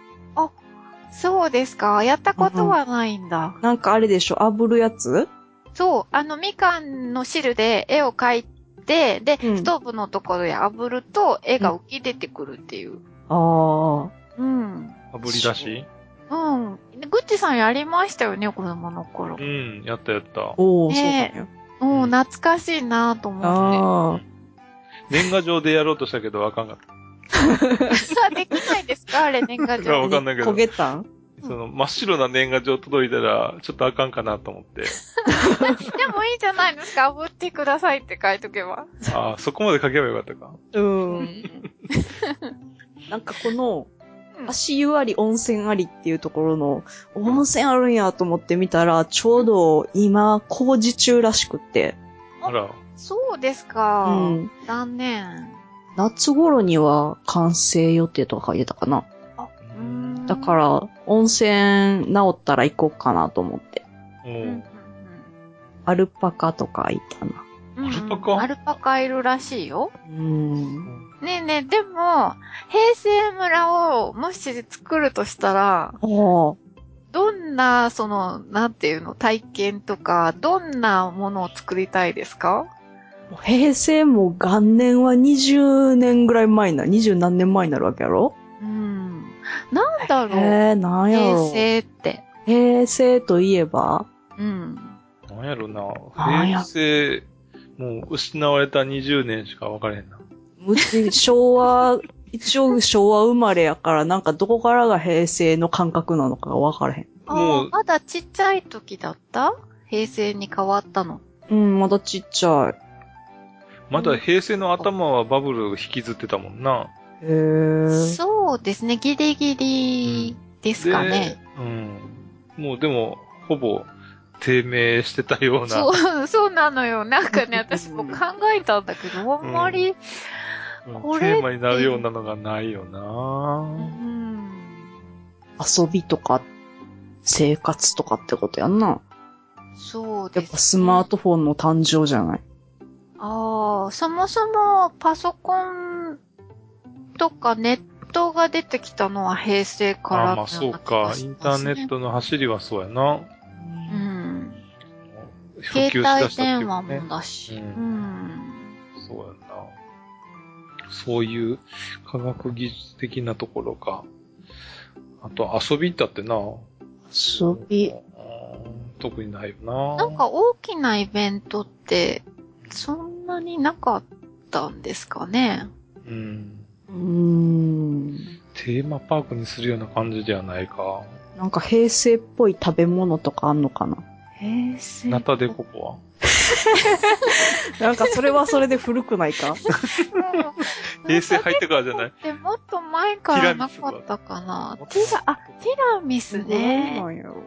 そうですか？やったことはないんだ。なんかあれでしょ、炙るやつ？そう、あの、みかんの汁で絵を描いて、で、うんストーブのところで炙ると絵が浮き出てくるっていう。ああ。うん。あぶり出し？うん。グッチさんやりましたよね、子供の頃う。ん、やったやった。おお、ねえそう。うん、懐かしいなと思っああ。年賀状でやろうとしたけどあかんかって。さあ、できないですか？あれ、年賀いやわ状。かんないけど焦げたん？た。その、真っ白な年賀状届いたら、ちょっとあかんかなと思って。[laughs] でもいいじゃないですか。炙ってくださいって書いとけば。ああ、そこまで書けばよかったか。う。。うんなんかこの、うん足湯あり温泉ありっていうところの、温泉あるんやと思ってみたら、ちょうど今工事中らしくって、あら。そうですうか。ん。残念。夏頃には完成予定とか書いてたかな。だか、ら、温泉治ったら行こうかなと思って。アルパカとかいたな。うんアルパカ？アルパカいるらしいよ。うん。ねえねえ、でも、平成村をもし作るとしたら、どんな、その、なんていうの、体験とか、どんなものを作りたいですか？平成も元年は20年ぐらい前になる。20何年前になるわけやろ？うん。なんだろう、えー、なんや平ろ。成って。平成といえば？うん。なんやろな。なんや？平成、もう失われた20年しか分からへんな。うち、昭和、[laughs] 一応昭和生まれやから、なんかどこからが平成の感覚なのかが分からへん。あもうーまだちっちゃい時だった？平成に変わったの。うん、まだちっちゃい。まだ平成の頭はバブル引きずってたもんな。へー。そうですね、ギリギリですかね。でうん。もうでも、ほぼ低迷してたような。そう、そうなのよ。なんかね、私も考えたんだけど、あんまり、うんこれってテーマになるようなのがないような。ん。遊びとか、生活とかってことやんな。そうです、ね。やっぱスマートフォンの誕生じゃない？ああ、そもそもパソコンとかネットが出てきたのは平成からあ、まあそうか。インターネットの走りはそうやな。うん。普携帯電話ねもだし。ううんん。そうやな。そういう科学技術的なところか。あと遊びだってな。遊び。うん特にないよな。なんか大きなイベントって、そんなになかったんですかね。うん。うーん。テーマパークにするような感じではないか。なんか平成っぽい食べ物とかあんのかな？平成ナタデココは？[laughs] なんかそれはそれで古くないか？平成入ってからじゃない？でもっと前からなかったかな。ティラ、あ、ティラミスね。なんやろ。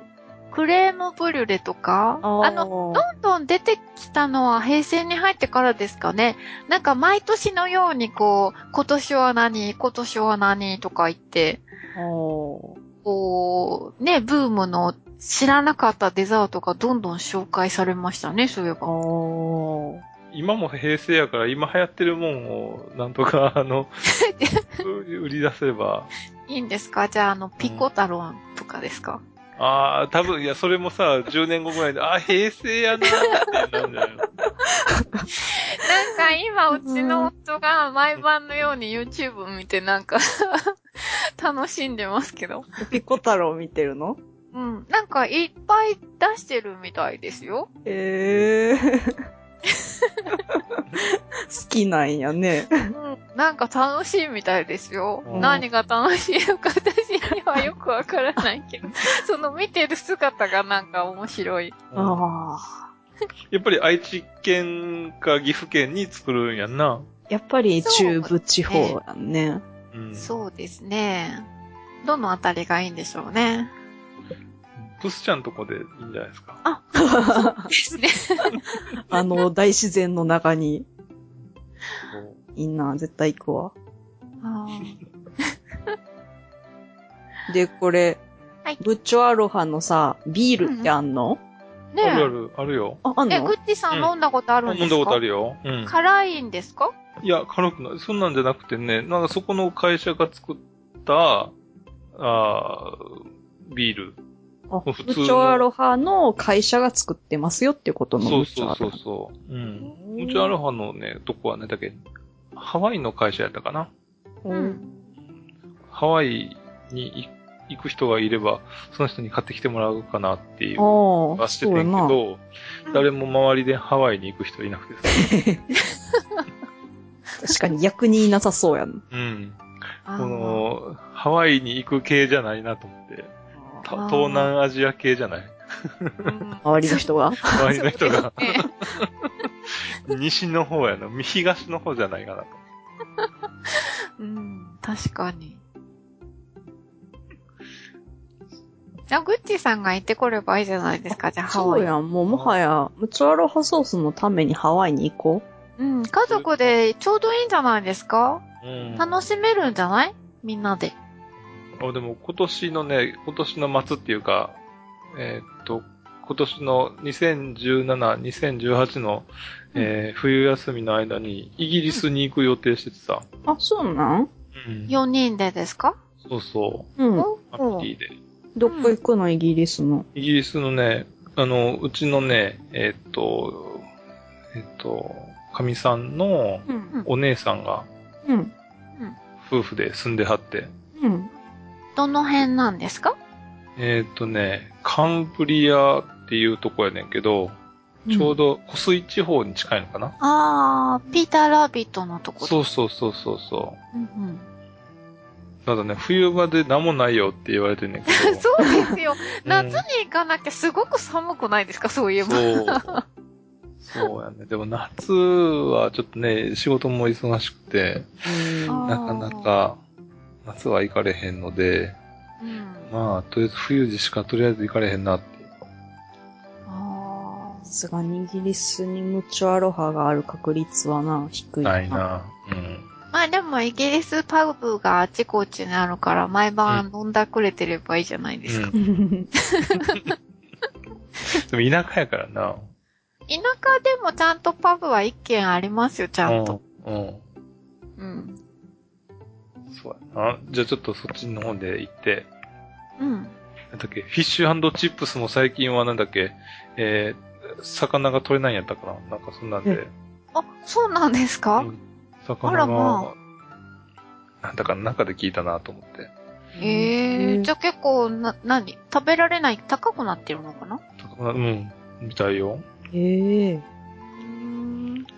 クレームブリュレとか？あの、の、どんどん出てきたのは平成に入ってからですかね。なんか毎年のようにこう、今年は何、今年は何？とか言って、こう、ね、ブームの知らなかったデザートがどんどん紹介されましたね、そういえば。今も平成やから今流行ってるもんをなんとか [laughs] あの、売り出せば。いいんですか？じゃあ、あの、ピコ太郎とかですか、ああ、多分、いや、それもさ、10年後ぐらいで、ああ、平成やなーってなんじゃないの？なんか今、うちの夫が毎晩のように YouTube 見てなんか [laughs] 楽しんでますけど。ピコ太郎見てるの？うん。なんかいっぱい出してるみたいですよ。ええー。好きなんやね。うん。なんか楽しいみたいですよ。うん何が楽しいのか私にはよくわからないけど。[laughs] その見てる姿がなんか面白い。ああ。やっぱり愛知県か岐阜県に作るんやんな。やっぱり中部地方やんね。うん。そうですね。どのあたりがいいんでしょうね。プスちゃんとこでいいんじゃないですか。ですね。あの、大自然の中に、いいな、絶対行くわ。あ [laughs] で、これ、はいブッチョアロハのさ、ビールってあんの、ーねえあるある、あるよ。あ、あんえ、のグッチさん飲んだことあるんですか、飲んだことあるよ。うん。辛いんですか？いや、軽くない。そんなんじゃなくてね、なんかそこの会社が作った、あービール。普通のッチョアロハの会社が作ってますよってことのそうそうそうそう。うん。うんうちアロハのね、とこはね、だけハワイの会社やったかな？うん。ハワイに行く人がいれば、その人に買ってきてもらうかなっていう。ああ、はしててんけそうやな。ど、誰も周りでハワイに行く人いなくてさ。[laughs] 確かに逆にいなさそうやん。うん。あこの、ハワイに行く系じゃないなと思って。東南アジア系じゃない？うん周りの人が？周りの人が。[laughs] [laughs] 西の方やな。東の方じゃないかなと。うん、確かに。じゃあ、グッチさんが行ってこればいいじゃないですか、じゃあ、ハワイ。そうやん。もうもはや、ブッチョアロハソースのためにハワイに行こうん、家族でちょうどいいんじゃないですか？うん。楽しめるんじゃない？みんなで。あでも今年のね、今年の末っていうか、えーっと、今年の2017、2018の、えー冬休みの間にイギリスに行く予定しててさ。う。あ、そうなん？うん4人でですか？そうそう。うん。おハッピーで。どこ行くの？イギリスの。イギリスのね、あの、うちのね、えーっと、えーっと、かみさんのうん。お姉さんがうん。夫婦で住んではって、うん。どの辺なんですか？えーっとね、カンブリアっていうとこやねんけど、ちょうど湖水地方に近いのかな、あー、ピーター・ラビットのとこそうそうそうそうそう。うんうん。ただね、冬場で何もないよって言われてんねんけど。[laughs] そうですよ。うん夏に行かなきゃすごく寒くないですか？そういえば。そう。そうやね。でも夏はちょっとね、仕事も忙しくて、なかなか夏は行かれへんので、うん。まあ、とりあえず冬時しかとりあえず行かれへんなっていう。あさすがにイギリスにムチョアロハがある確率はな、低いない。な。うん。ーまあでもイギリスパブがあちこちにあるから毎晩飲んだくれてればいいじゃないですか。うん [laughs] でも田舎やからな。田舎でもちゃんとパブは一軒ありますよ、ちゃんと。うん。うん。うん。そうやな。じゃあちょっとそっちの方で行って、うん。なんだっけ、フィッシュチップスも最近はなんだっけ、えー、魚が取れないんやったかな？なんかそんなんで。あ、そうなんですか、うん魚あらが、まなんだか中で聞いたなと思って。ええうんじゃあ結構、な、何？食べられない、高くなってるのかな？うん、みたいよ。ええうーん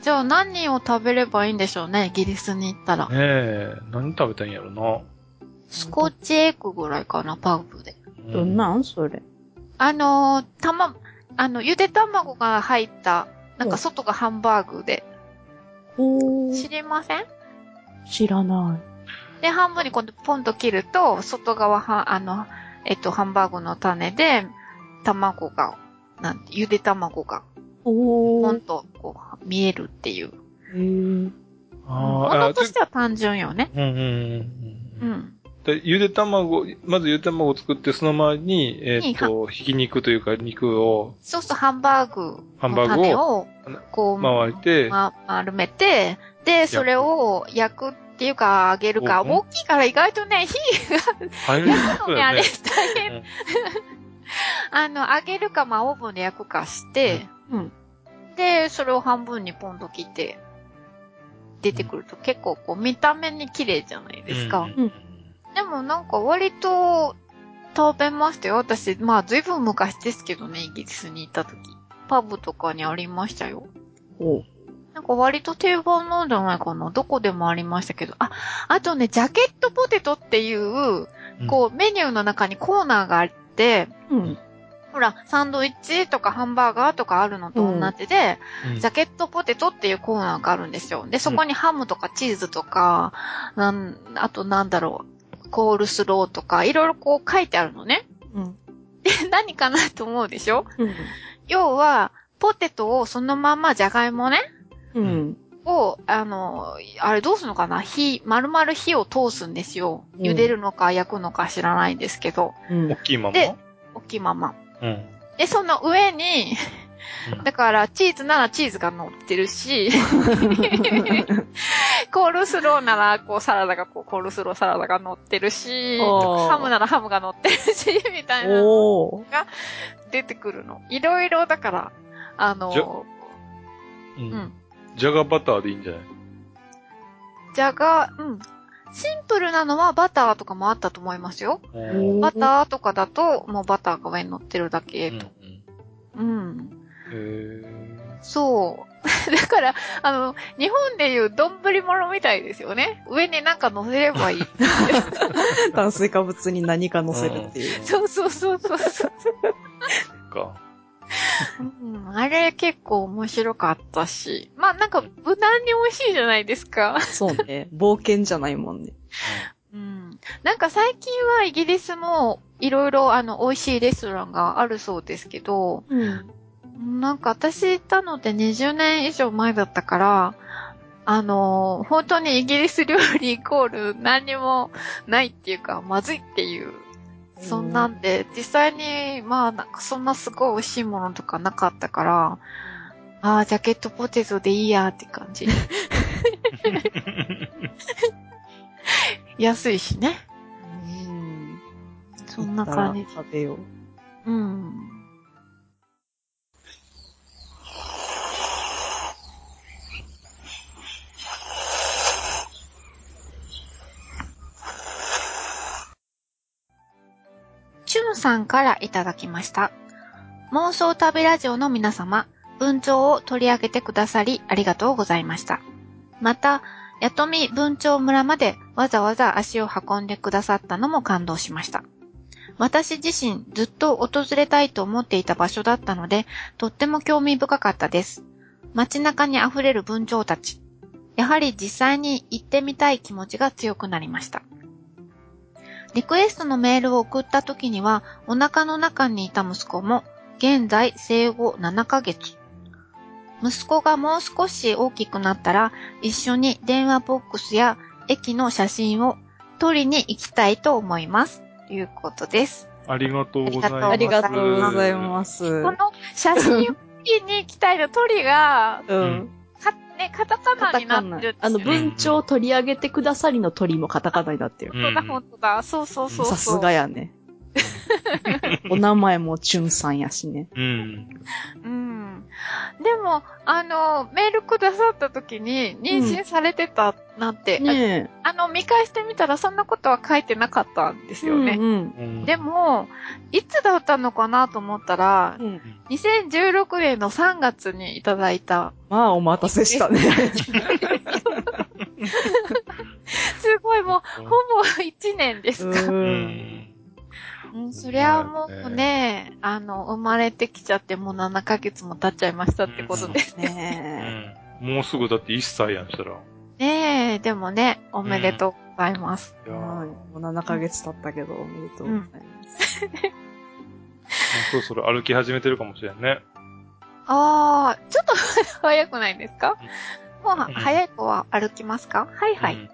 じゃあ何を食べればいいんでしょうね、イギリスに行ったらね。え、何食べたいんやろな。スコッチエッグぐらいかな、パブで。うどんなんそれ？あのー、たま、あの、ゆで卵が入った、なんうんか外がハンバーグで。お知りません？知らなで、半分に今度ポンと切ると、外側は、あの、えっと、ハンバーグの種で、卵が、なんて、ゆで卵が、い。おーポン。と、こう、見えるっていう。へもーあのとしては単純よね。うんうんうんううん。ん。でゆで卵、まずゆで卵を作って、その前に、えっ、と、ひき肉というか肉をそうするとハンバーグのハンバーグ種をを、こう、回して、ま、丸めて、で、それを焼くっていうか、揚げるか、大きいから意外とね、火入る焼くのね、あれね。大変。[laughs] あの、揚げるか、まあ、オーブンで焼くかして、うん。で、それを半分にポンと切って、出てくると結構こう見た目に綺麗じゃないですか。うんうんでもなんか割と食べましたよ。私、まあ随分昔ですけどね、イギリスに行った時。パブとかにありましたよ。おなんか割と定番なんじゃないかな。どこでもありましたけど。あ、あとね、ジャケットポテトっていう、こうメニューの中にコーナーがあって、うん。ほら、サンドイッチとかハンバーガーとかあるのと同じで、うんジャケットポテトっていうコーナーがあるんですよ。で、そこにハムとかチーズとか、なん、あとなんだろう、コールスローとか、いろいろこう書いてあるのね。うん。で、何かなと思うでしょ？うん。要は、ポテトをそのままじゃがいもね、うん。を、あの、あれどうするのかな？火、丸々火を通すんですよ。うん茹でるのか焼くのか知らないんですけど、うん大。きいまま？で大きいまま。うん。で、その上に、うんだから、チーズならチーズが乗ってるし、[laughs] コールスローなら、こう、サラダが、こう、コールスローサラダが乗ってるし、ハムならハムが乗ってるし、みたいなのおー。出てくるの。いろいろ、だから、あのううんん。じゃがバターでいいんじゃない？じゃが、うん。シンプルなのはバターとかもあったと思いますよ。うんバターとかだと、もうバターが上に乗ってるだけうんと。うん。へそう。[laughs] だから、あの、日本でいう丼物みたいですよね。上になんか乗せればいい。[laughs] 炭水化物に何か乗せるっていう。そうそうそうそうそう。ーか。うん、あれ結構面白かったし。まあなんか無難に美味しいじゃないですか。そうね。冒険じゃないもんね。うん。なんか最近はイギリスもいろいろあの美味しいレストランがあるそうですけど、うん。なんか私行ったのって20年以上前だったから、あの本当にイギリス料理イコール何にもないっていうか、まずいっていう。そんなんで、実際に、まあ、なんかそんなすごい美味しいものとかなかったから、ああ、ジャケットポテトでいいやって感じ。[laughs] 安いしね。うん。そんな感じ。食べよう。うん。チュンさんからいただきました。妄想旅ラジオの皆様、文鳥を取り上げてくださりありがとうございました。また、やとみ文鳥村までわざわざ足を運んでくださったのも感動しました。私自身ずっと訪れたいと思っていた場所だったので、とっても興味深かったです。街中に溢れる文鳥たち。やはり実際に行ってみたい気持ちが強くなりました。リクエストのメールを送った時には、お腹の中にいた息子も、現在生後7ヶ月。息子がもう少し大きくなったら、一緒に電話ボックスや駅の写真を撮りに行きたいと思います。ということです。ありがとうございます。ありがとうございす。ます。この写真を撮りに行きたいの鳥が、うん。かね、カタカナになってるんですよ、ね。あの、文鳥を取り上げてくださりの鳥もカタカナになってる。本当だ、本当だ。そうそうそうそう。さすがやね。[laughs] お名前もチュンさんやしね。うん。うん。でも、あの、メールくださった時に、妊娠されてたなんて、ねあの、見返してみたらそんなことは書いてなかったんですえ。よね。うんうん。うんでも、いつだったのかなと思ったら、うん2016年の3月にいただいた、まあ、お待たせしたね。[laughs] すごいもう、ほぼ1年ですか。う。うんん。うん、そりゃもうね、あの、生まれてきちゃってもう7ヶ月も経っちゃいましたってことですね。ねうんもうすぐだって1歳やんしたら。ねえ、でもね、おめでとうございます。え。いやーはい。もう7ヶ月経ったけど、おめでとうございます。そろそろ歩き始めてるかもしれんね。あー、ちょっと早くないですか？もううん早い子は歩きますか？はいはい。うん。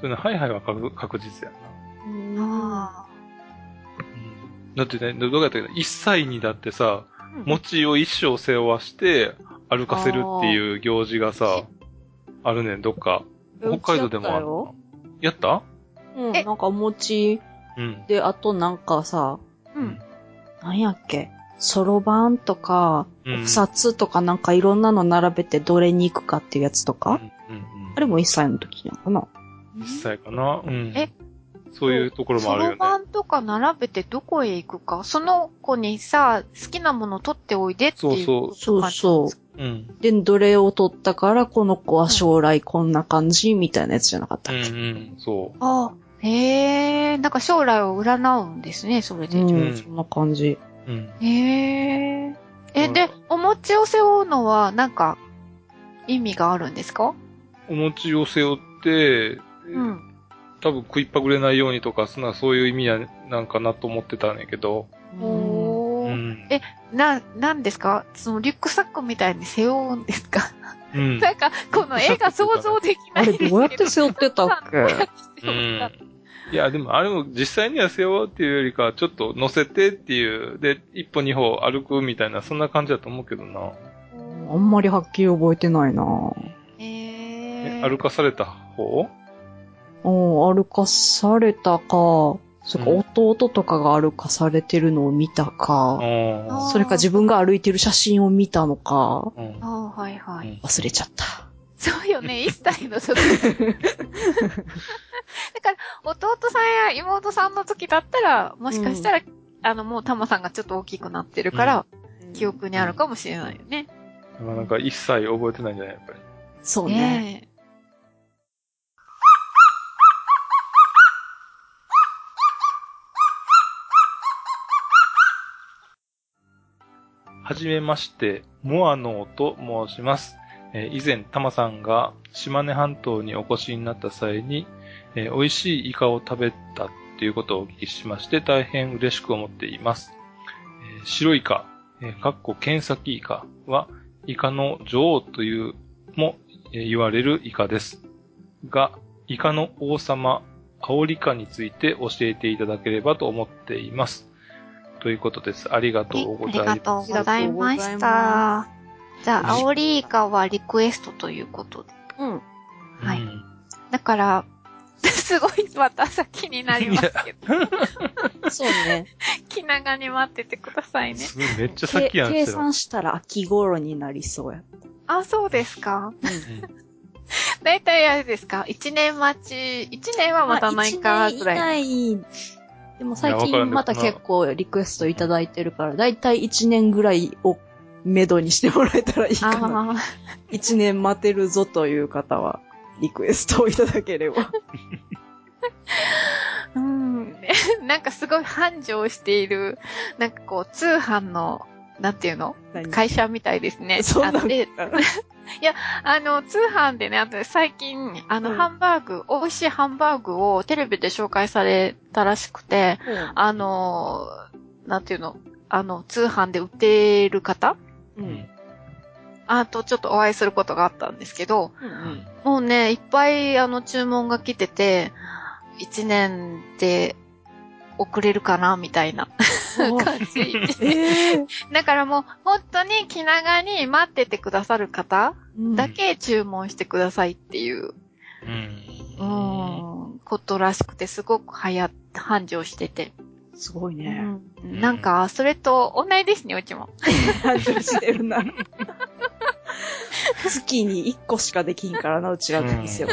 そういうの、はいはいは確確実やな。あうんだってね、どうやったっけど、1歳にだってさ、ー餅を一生背負わして歩かせるっていう行事がさ、あるねん、どっか。北海道でもあるの。やったうん、え？なんかお餅うん。で、あとなんかさ、うん。なんやっけ、そろばんとか、うんお札とかなんかいろんなの並べてどれに行くかっていうやつとか、うんうんあれも1歳の時なのかなうん。1歳かな？うん。え？そういうところもあそろるよね。ばんとか並べてどこへ行くか、その子にさ、好きなもの取っておいでっていう。そうそうそう。うん。で、どれを取ったからこの子は将来こんな感じみたいなやつじゃなかったうんうっけ、ん。そう。あへえ、なんか将来を占うんですね、それで。うん、うんそんな感じ。うん。へえ。え、うんで、お餅を背負うのは、なんか、意味があるんですかお餅を背負って、うん。多分食いっぱぐれないようにとか、そんなそういう意味やなんかなと思ってたんやけど。おー。うん。えな、なんですか？そのリュックサックみたいに背負うんですか？うん。[laughs] なんか、この絵が想像できなあれいですけど。どうやって背負ってたっけ？うん。いや、でもあれも実際には背負うっていうよりか、ちょっと乗せてっていう、で、一歩二歩歩くみたいな、そんな感じだと思うけどな。あんまりはっきり覚えてないなへえ。え歩かされた方？うん、歩かされたか、それかうん弟とかが歩かされてるのを見たか、あそれか自分が歩いてる写真を見たのか、あ。うんああ、はいはい。うん忘れちゃった。そうよね、一歳の時。[laughs] だから、弟さんや妹さんの時だったら、もしかしたら、あの、もうタマさんがちょっと大きくなってるから、記憶にあるかもしれないよね。まあなんか一切覚えてないんじゃないやっぱり。そうね。ねはじめまして、モアノーと申します。えー以前、タマさんが島根半島にお越しになった際に、えー美味しいイカを食べたということをお聞きしまして、大変嬉しく思っています。えー白イカ、えーかっこ検索イカは、イカの女王というも、えー言われるイカです。が、イカの王様、アオリカについて教えていただければと思っています。ということです。ありがとうごあざいます。りがとうございました。じゃあ、アオリイカはリクエストということで。うん。はいうんだから、すごいまた先になりますけど、そうね。[laughs] 気長に待っててくださいね。すごいめっちゃ先やん計。算したら秋頃になりそうや。あ、そうですか？うんだいたいあれですか？一年待ち、一年は待たないかぐらい。い。い。でも最近また結構リクエストいただいてるから、だいたい1年ぐらいをめどにしてもらえたらいいかな。あ1年待てるぞという方は、リクエストをいただければ。あ、うん。[laughs] なんかすごい繁盛している、なんかこう、通販の、なんていうの？会社みたいですね。[laughs] そんなあで [laughs] あの、通販でね、あと最近、あの、うん。ハンバーグ、美味しいハンバーグをテレビで紹介されたらしくて、あの、なんていうの、あの、通販で売っている方？う。うん。んあとちょっとお会いすることがあったんですけど、うん。もうね、いっぱいあの注文が来てて、一年で送れるかなみたいな感じ。ええだからもう、本当に気長に待っててくださる方ー。だけ注文してくださいっていう、うん。うん、ことらしくて、すごく流行って、繁盛してて。すごいね。うんなんか、それと同じですね、うちも。繁盛してるな。[laughs] 月に1個しかできんからな、うちらの店は。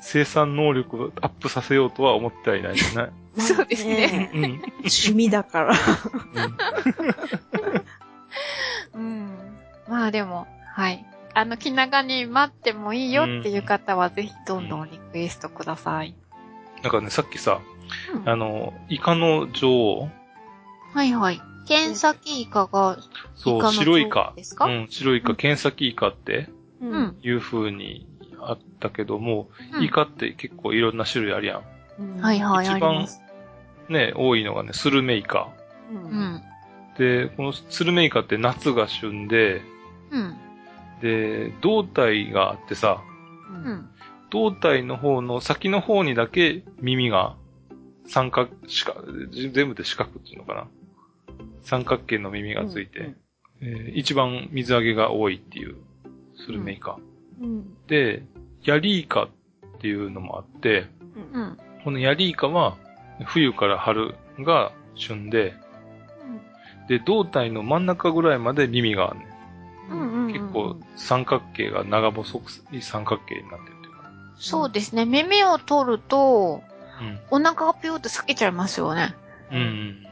生産能力をアップさせようとは思ってはいないですね。[laughs] そうですね。うん。趣味だから。[laughs] うん。まあでも、はい。あの、気長に待ってもいいよっていう方は、ぜひどんどんリクエストください。なんかね、さっきさ、うんあの、イカの女王はいはい。ケンサキイカが、そう、白イカ。ですか？うん、白イカ、ケンサキイカってうう。ん。いう風にあったけども、うんイカって結構いろんな種類あるやん。うんはいはい、あ一番ります。ね、多いのがね、スルメイカ。う。うんん。で、このスルメイカって夏が旬で、うん。で、胴体があってさ、う。うんん。胴体の方の先の方にだけ耳が三角、四角、全部で四角っていうのかな。三角形の耳がついて、えー一番水揚げが多いっていうスルメイカ。うん。で、ヤリイカっていうのもあって、うん。このヤリイカは冬から春が旬で、で、胴体の真ん中ぐらいまで耳があるね。うん。うん。結構三角形が長細くい三角形になってるっていうか。そうですね。耳を取ると、うん。お腹がピューって裂けちゃいますよね。うんうん。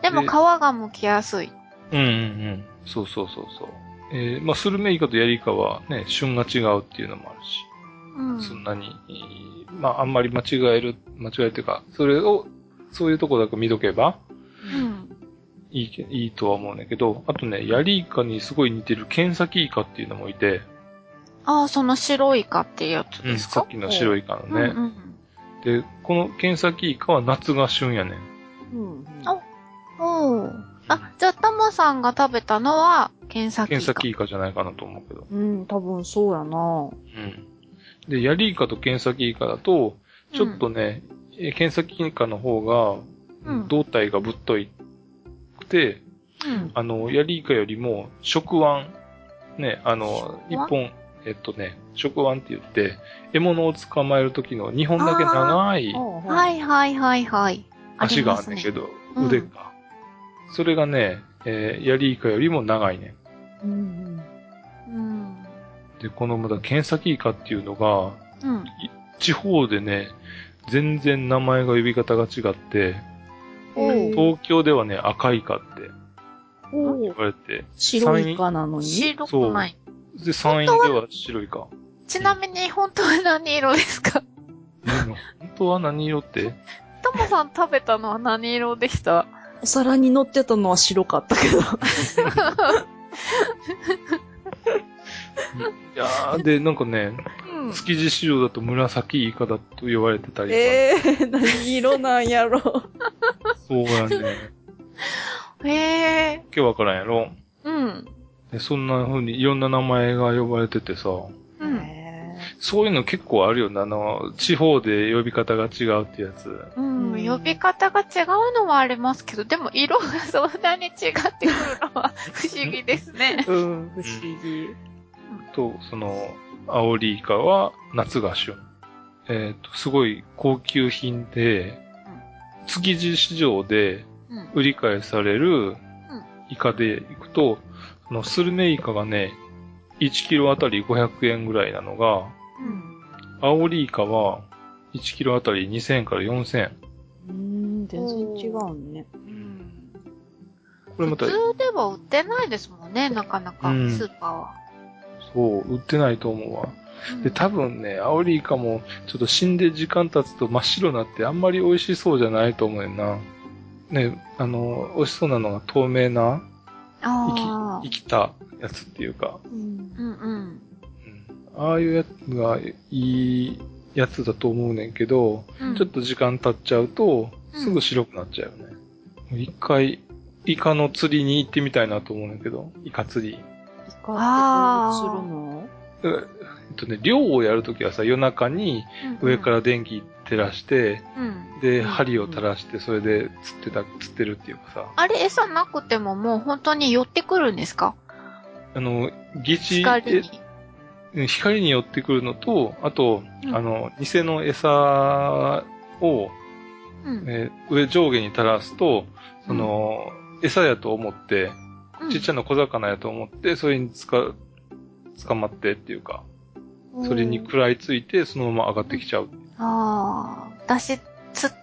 でもで皮が剥きやすい。うんうんうん。そうそうそうそう。えー、まあ、スルメイカとヤリイカはね、旬が違うっていうのもあるし、うん。そんなに、えーまあ、あんまり間違える、間違えていうか、それを、そういうとこだけ見とけばうん。いいけ、いいとは思うんだけど、あとね、ヤリイカにすごい似てるケンサキイカっていうのもいて、ああ、その白イカっていうやつうん、ですか？さっきの白イカのね。うんうんで、このケンサキイカは夏が旬やねん。うん。あおーあ、じゃあ、タマさんが食べたのは、ケンサキイカ。ケンサキイカじゃないかなと思うけど。うん、多分そうやな。うん。で、ヤリイカとケンサキイカだと、ちょっとね、えケンサキイカの方が、うん胴体がぶっといくて、うん。あの、ヤリイカよりも、食腕、ね、あの、一本、えっとね、食腕って言って、獲物を捕まえる時の二本だけ長いはいはいはいはい。足があるりますねんだけど、うん腕が。それがね、えーヤリイカよりも長いね。うん。うん。で、このまだケンサキイカっていうのが、うん。地方でね、全然名前が呼び方が違って、東京ではね、赤イカって言われて、白イカなのに？白くない。で、山陰では白イカ。ちなみに、本当は何色ですか？え本当は何色って？タマさん食べたのは何色でした？お皿に乗ってたのは白かったけど。[laughs] いやー、で、なんかね、うん。築地市場だと紫イカだと言われてたりとか、ええー、何色なんやろ。そうやね。[laughs] へえ。今日わからんやろ。うん。でそんな風にいろんな名前が呼ばれててさ、うん。へそういうの結構あるよね。あの、地方で呼び方が違うってやつ。うん、うん呼び方が違うのはありますけど、でも色がそんなに違ってくるのは不思議ですね。ーうん、不思議。と、その、アオリイカは夏が旬。えっ、と、すごい高級品で、築地市場でうん。売り買いされるイカでいくと、そのスルメイカがね、1キロあたり500円ぐらいなのが、うん。アオリイカは1キロあたり2000円から4000円。うん、全然違うね。うん。これまた普、通では売ってないですもんね、なかなか、うんスーパーは。そう、売ってないと思うわ。うんで、多分ね、アオリイカも、ちょっと死んで時間経つと真っ白になってあんまり美味しそうじゃないと思うよな。ね、あの、美味しそうなのが透明な、ああ生き、生きたやつっていうか、うん。うんうん。うんああいうやつがいいやつだと思うねんけど、うん。ちょっと時間経っちゃうと、うん。すぐ白くなっちゃうよね。一回、イカの釣りに行ってみたいなと思うんだけど、イカ釣り。イカってどうするの？ええっとね、漁をやるときはさ、夜中に上から電気照らして、うん。で、うん。針を垂らして、それで釣ってた、釣ってるっていうかさ、あれ、餌なくてももう本当に寄ってくるんですか？あの、疑似、光に。寄ってくるのと、あと、うんあの、偽の餌を、うん。えー上上下に垂らすと、その、餌やと思って、うんちっちゃな小魚やと思って、それにつか、捕まってっていうか、それに食らいついて、そのまま上がってきちゃう。ああ、私、釣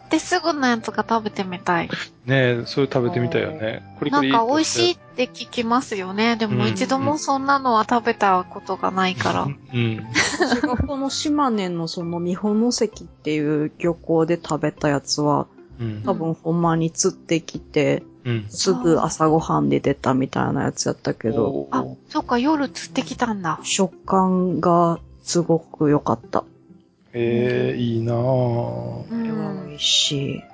ってすぐのやつが食べてみたい。ねえ、それ食べてみたいよね。コリコリなんか美味しいい。って聞きますよね。でもうん一度もそんなのは食べたことがないから。うん。私がこの島根のその三保関っていう漁港で食べたやつは、うん。多分ほんまに釣ってきて、うん。すぐ朝ごはんで出たみたいなやつやったけど、おあ、そっか、夜釣ってきたんだ。食感がすごく良かった。ええいいなぁ、うこれはん美。味しい。うん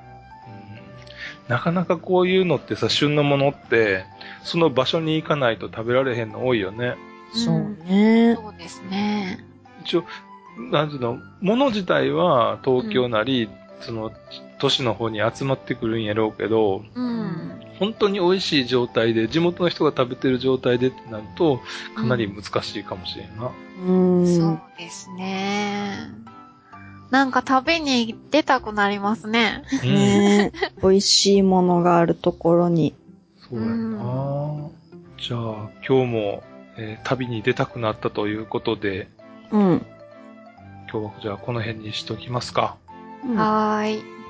なかなかこういうのってさ、旬のものって、その場所に行かないと食べられへんの多いよね。そうね。そうですね。一応、なんていうの、物自体は東京なり、その、都市の方に集まってくるんやろうけど、うん。本当に美味しい状態で、地元の人が食べてる状態でってなると、かなり難しいかもしれんな。う。そうんですね。なんか食べに出たくなりますね。うん。ね美味しいものがあるところに。そうやな、じゃあ、今日も、えー旅に出たくなったということで、うん。今日はじゃあこの辺にしときますか。うんはーい。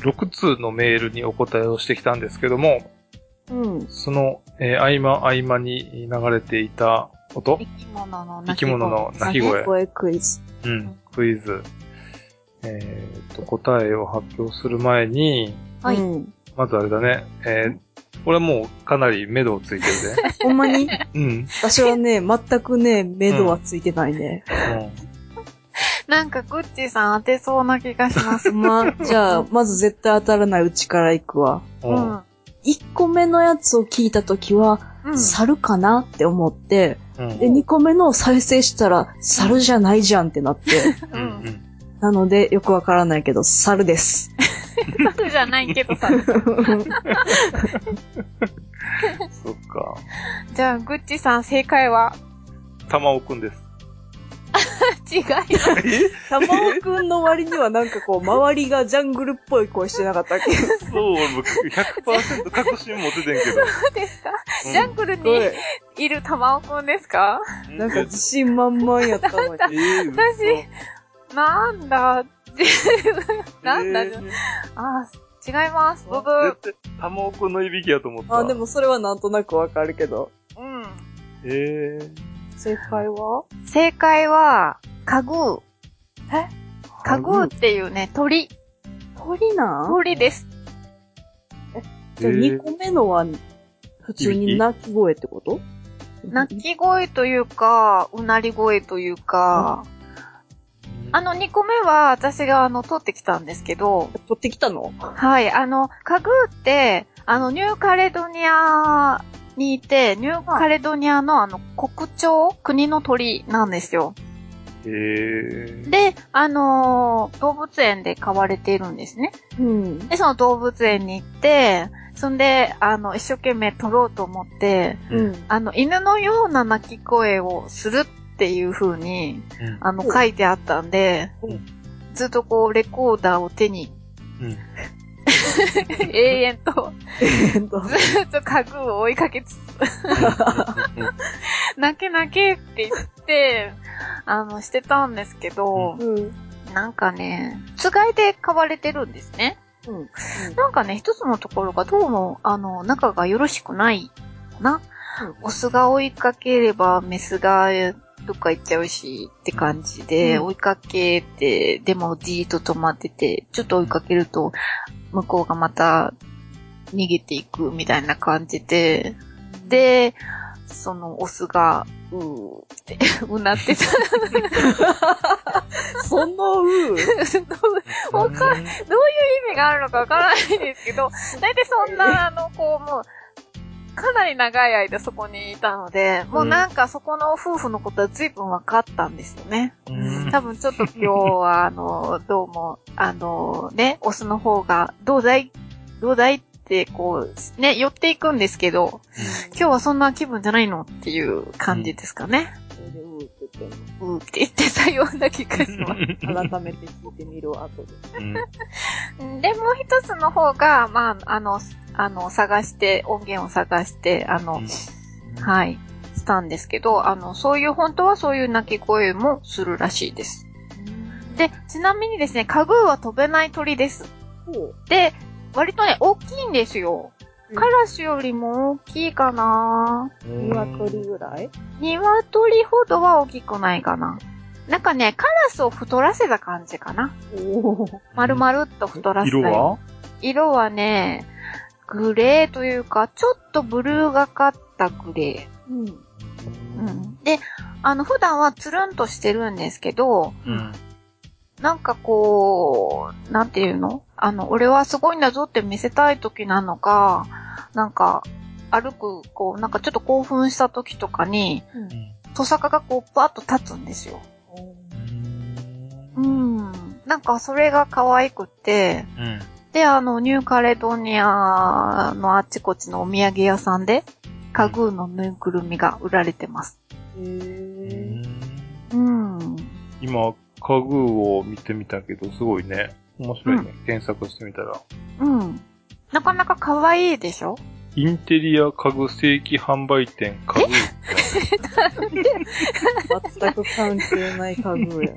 6通のメールにお答えをしてきたんですけども、うん。その、えー合間合間に流れていた音？生き物の生き物の鳴き声。声クイズ。うん、クイズ。えーと、答えを発表する前に、はいうん。まずあれだね、えー、俺はもうかなり目処ついてる [laughs] ほんまに？で。うん。私はね、全くね、目処はついてないね。なんか、グッチーさん当てそうな気がします。[laughs] まあ、じゃあ、まず絶対当たらないうちから行くわ。うん。うん。1個目のやつを聞いたときは、うん。猿かなって思って、うん。で、2個目の再生したら、猿じゃないじゃんってなって。うん。うん。なので、よくわからないけど、猿です。猿じゃないけど [laughs] さ。そっか。じゃあ、グッチーさん正解は？玉尾くんです。[laughs] 違います。え？玉尾くんの割にはなんかこう、周りがジャングルっぽい声してなかったっけ？[laughs] そう、俺も100%確信持っててんけど。そうですかうんジャングルに声。いる玉尾くんですか？なんか自信満々やったのに。えー、私なんだ、[laughs] なんだ、えーあー、違います。ブブー。絶対、玉尾くんのいびきやと思った。あ、でもそれはなんとなくわかるけど。うん。えー、正解は？正解は、カグー。カグーっていうね、鳥。鳥なん鳥です。じゃあ2個目のは、普通に鳴き声ってこと？鳴き声というか、うなり声というか、あの2個目は私があの取ってきたんですけど、取ってきたの？はい、あの、カグーって、あの、ニューカレドニアにいて、ニューカレドニアのあの、国鳥国の鳥なんですよ。えー、で、あのー動物園で飼われているんですね。うん。で、その動物園に行って、そんで、あの、一生懸命撮ろうと思って、うん。あの、犬のような鳴き声をするっていう風に、うん。あの、うん書いてあったんで、うんずっとこう、レコーダーを手に、うん。永遠と、えっとずっと家具を追いかけつつ、[laughs] 泣け泣けって言って、あの、してたんですけど、うん。なんかね、つがいで買われてるんですね。うん。なんかね、一つのところがどうも、あの、仲がよろしくないかな。オスが追いかければ、メスがどっか行っちゃうし、って感じで、うん追いかけて、でもじーっと止まってて、ちょっと追いかけると、向こうがまた、逃げていくみたいな感じで、で、そのオスが、うーって、[laughs] うなってた。そのう [laughs] わかん、どういう意味があるのかわからないんですけど、だいたいそんな、あの、こう、もう、かなり長い間そこにいたので、もうなんかそこの夫婦のことは随分分かったんですよね。うん多分ちょっと今日は、あの、どうも、あの、ね、[laughs] オスの方が、どうだいどうだいって、こう、ね、寄っていくんですけど、今日はそんな気分じゃないのっていう感じですかね。うーって言ってうーって言ってたような気がします。[laughs] 改めて聞いてみる後で。うんうんで、もう一つの方が、まあ、あの、あの、探して、音源を探して、あの、はい、したんですけど、あの、そういう、本当はそういう鳴き声もするらしいです。で、ちなみにですね、カグーは飛べない鳥です。ほで、割とね、大きいんですよ。うんカラスよりも大きいかなう。鶏ぐらい？鶏ほどは大きくないかな。なんかね、カラスを太らせた感じかな。おお。丸々っと太らせた色は？色はね、グレーというか、ちょっとブルーがかったグレうん。ー。うん。で、あの、普段はつるんとしてるんですけど、うん。なんかこう、なんていうの？あの、俺はすごいんだぞって見せたい時なのか、なんか、歩く、こう、なんかちょっと興奮した時とかに、トサカがこう、パッと立つんですよ。うん。なんかそれが可愛くって、うん。で、あの、ニューカレドニアのあっちこっちのお土産屋さんで、カグーのぬいぐるみが売られてます。へえ。うん。今、家具を見てみたけど、すごいね。面白いね。検索してみたら。うん。なかなか可愛いでしょ？インテリア家具正規販売店家具。全く関係ない家具や。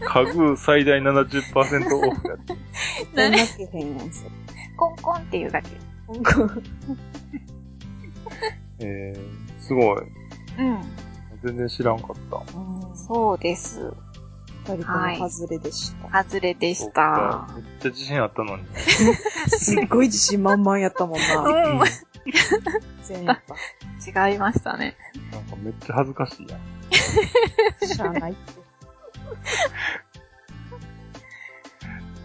家具最大70%オフやって。そんなけへんやん、それ。コンコンっていうだけ。えー、すごい。うん。全然知らんかった。そうです。二人とも外れでした。外れでした。めっちゃ自信あったのに。[laughs] すっごい自信満々やったもんな。[laughs] うん。全やっ違いましたね。なんかめっちゃ恥ずかしいやん。た。しゃあないって。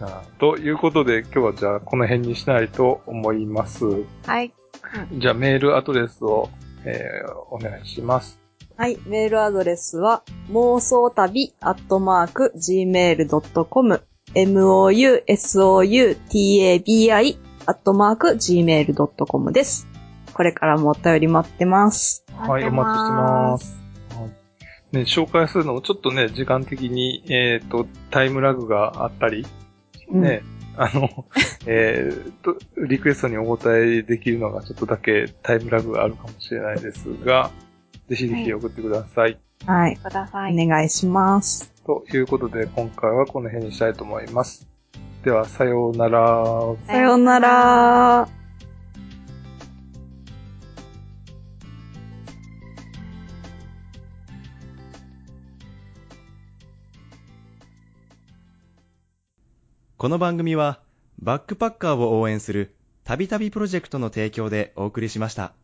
[laughs] あということで、今日はじゃあこの辺にしたいと思います。はい。じゃあメールアドレスを、えー、お願いします。はい。メールアドレスは、妄想旅アットマーク gmail.com mousoutabi アットマーク gmail.com です。これからもお便り待ってます。はい、お待ちしてます。はいね、紹介するのもちょっとね、時間的に、えっ、と、タイムラグがあったり、ね、あの、[laughs] えーと、リクエストにお答えできるのがちょっとだけタイムラグがあるかもしれないですが、ぜひぜひ送ってください。はい。ください。お願いします。ということで、今回はこの辺にしたいと思います。では、さようなら。さようなら。この番組はバックパッカーを応援するたびたびプロジェクトの提供でお送りしました。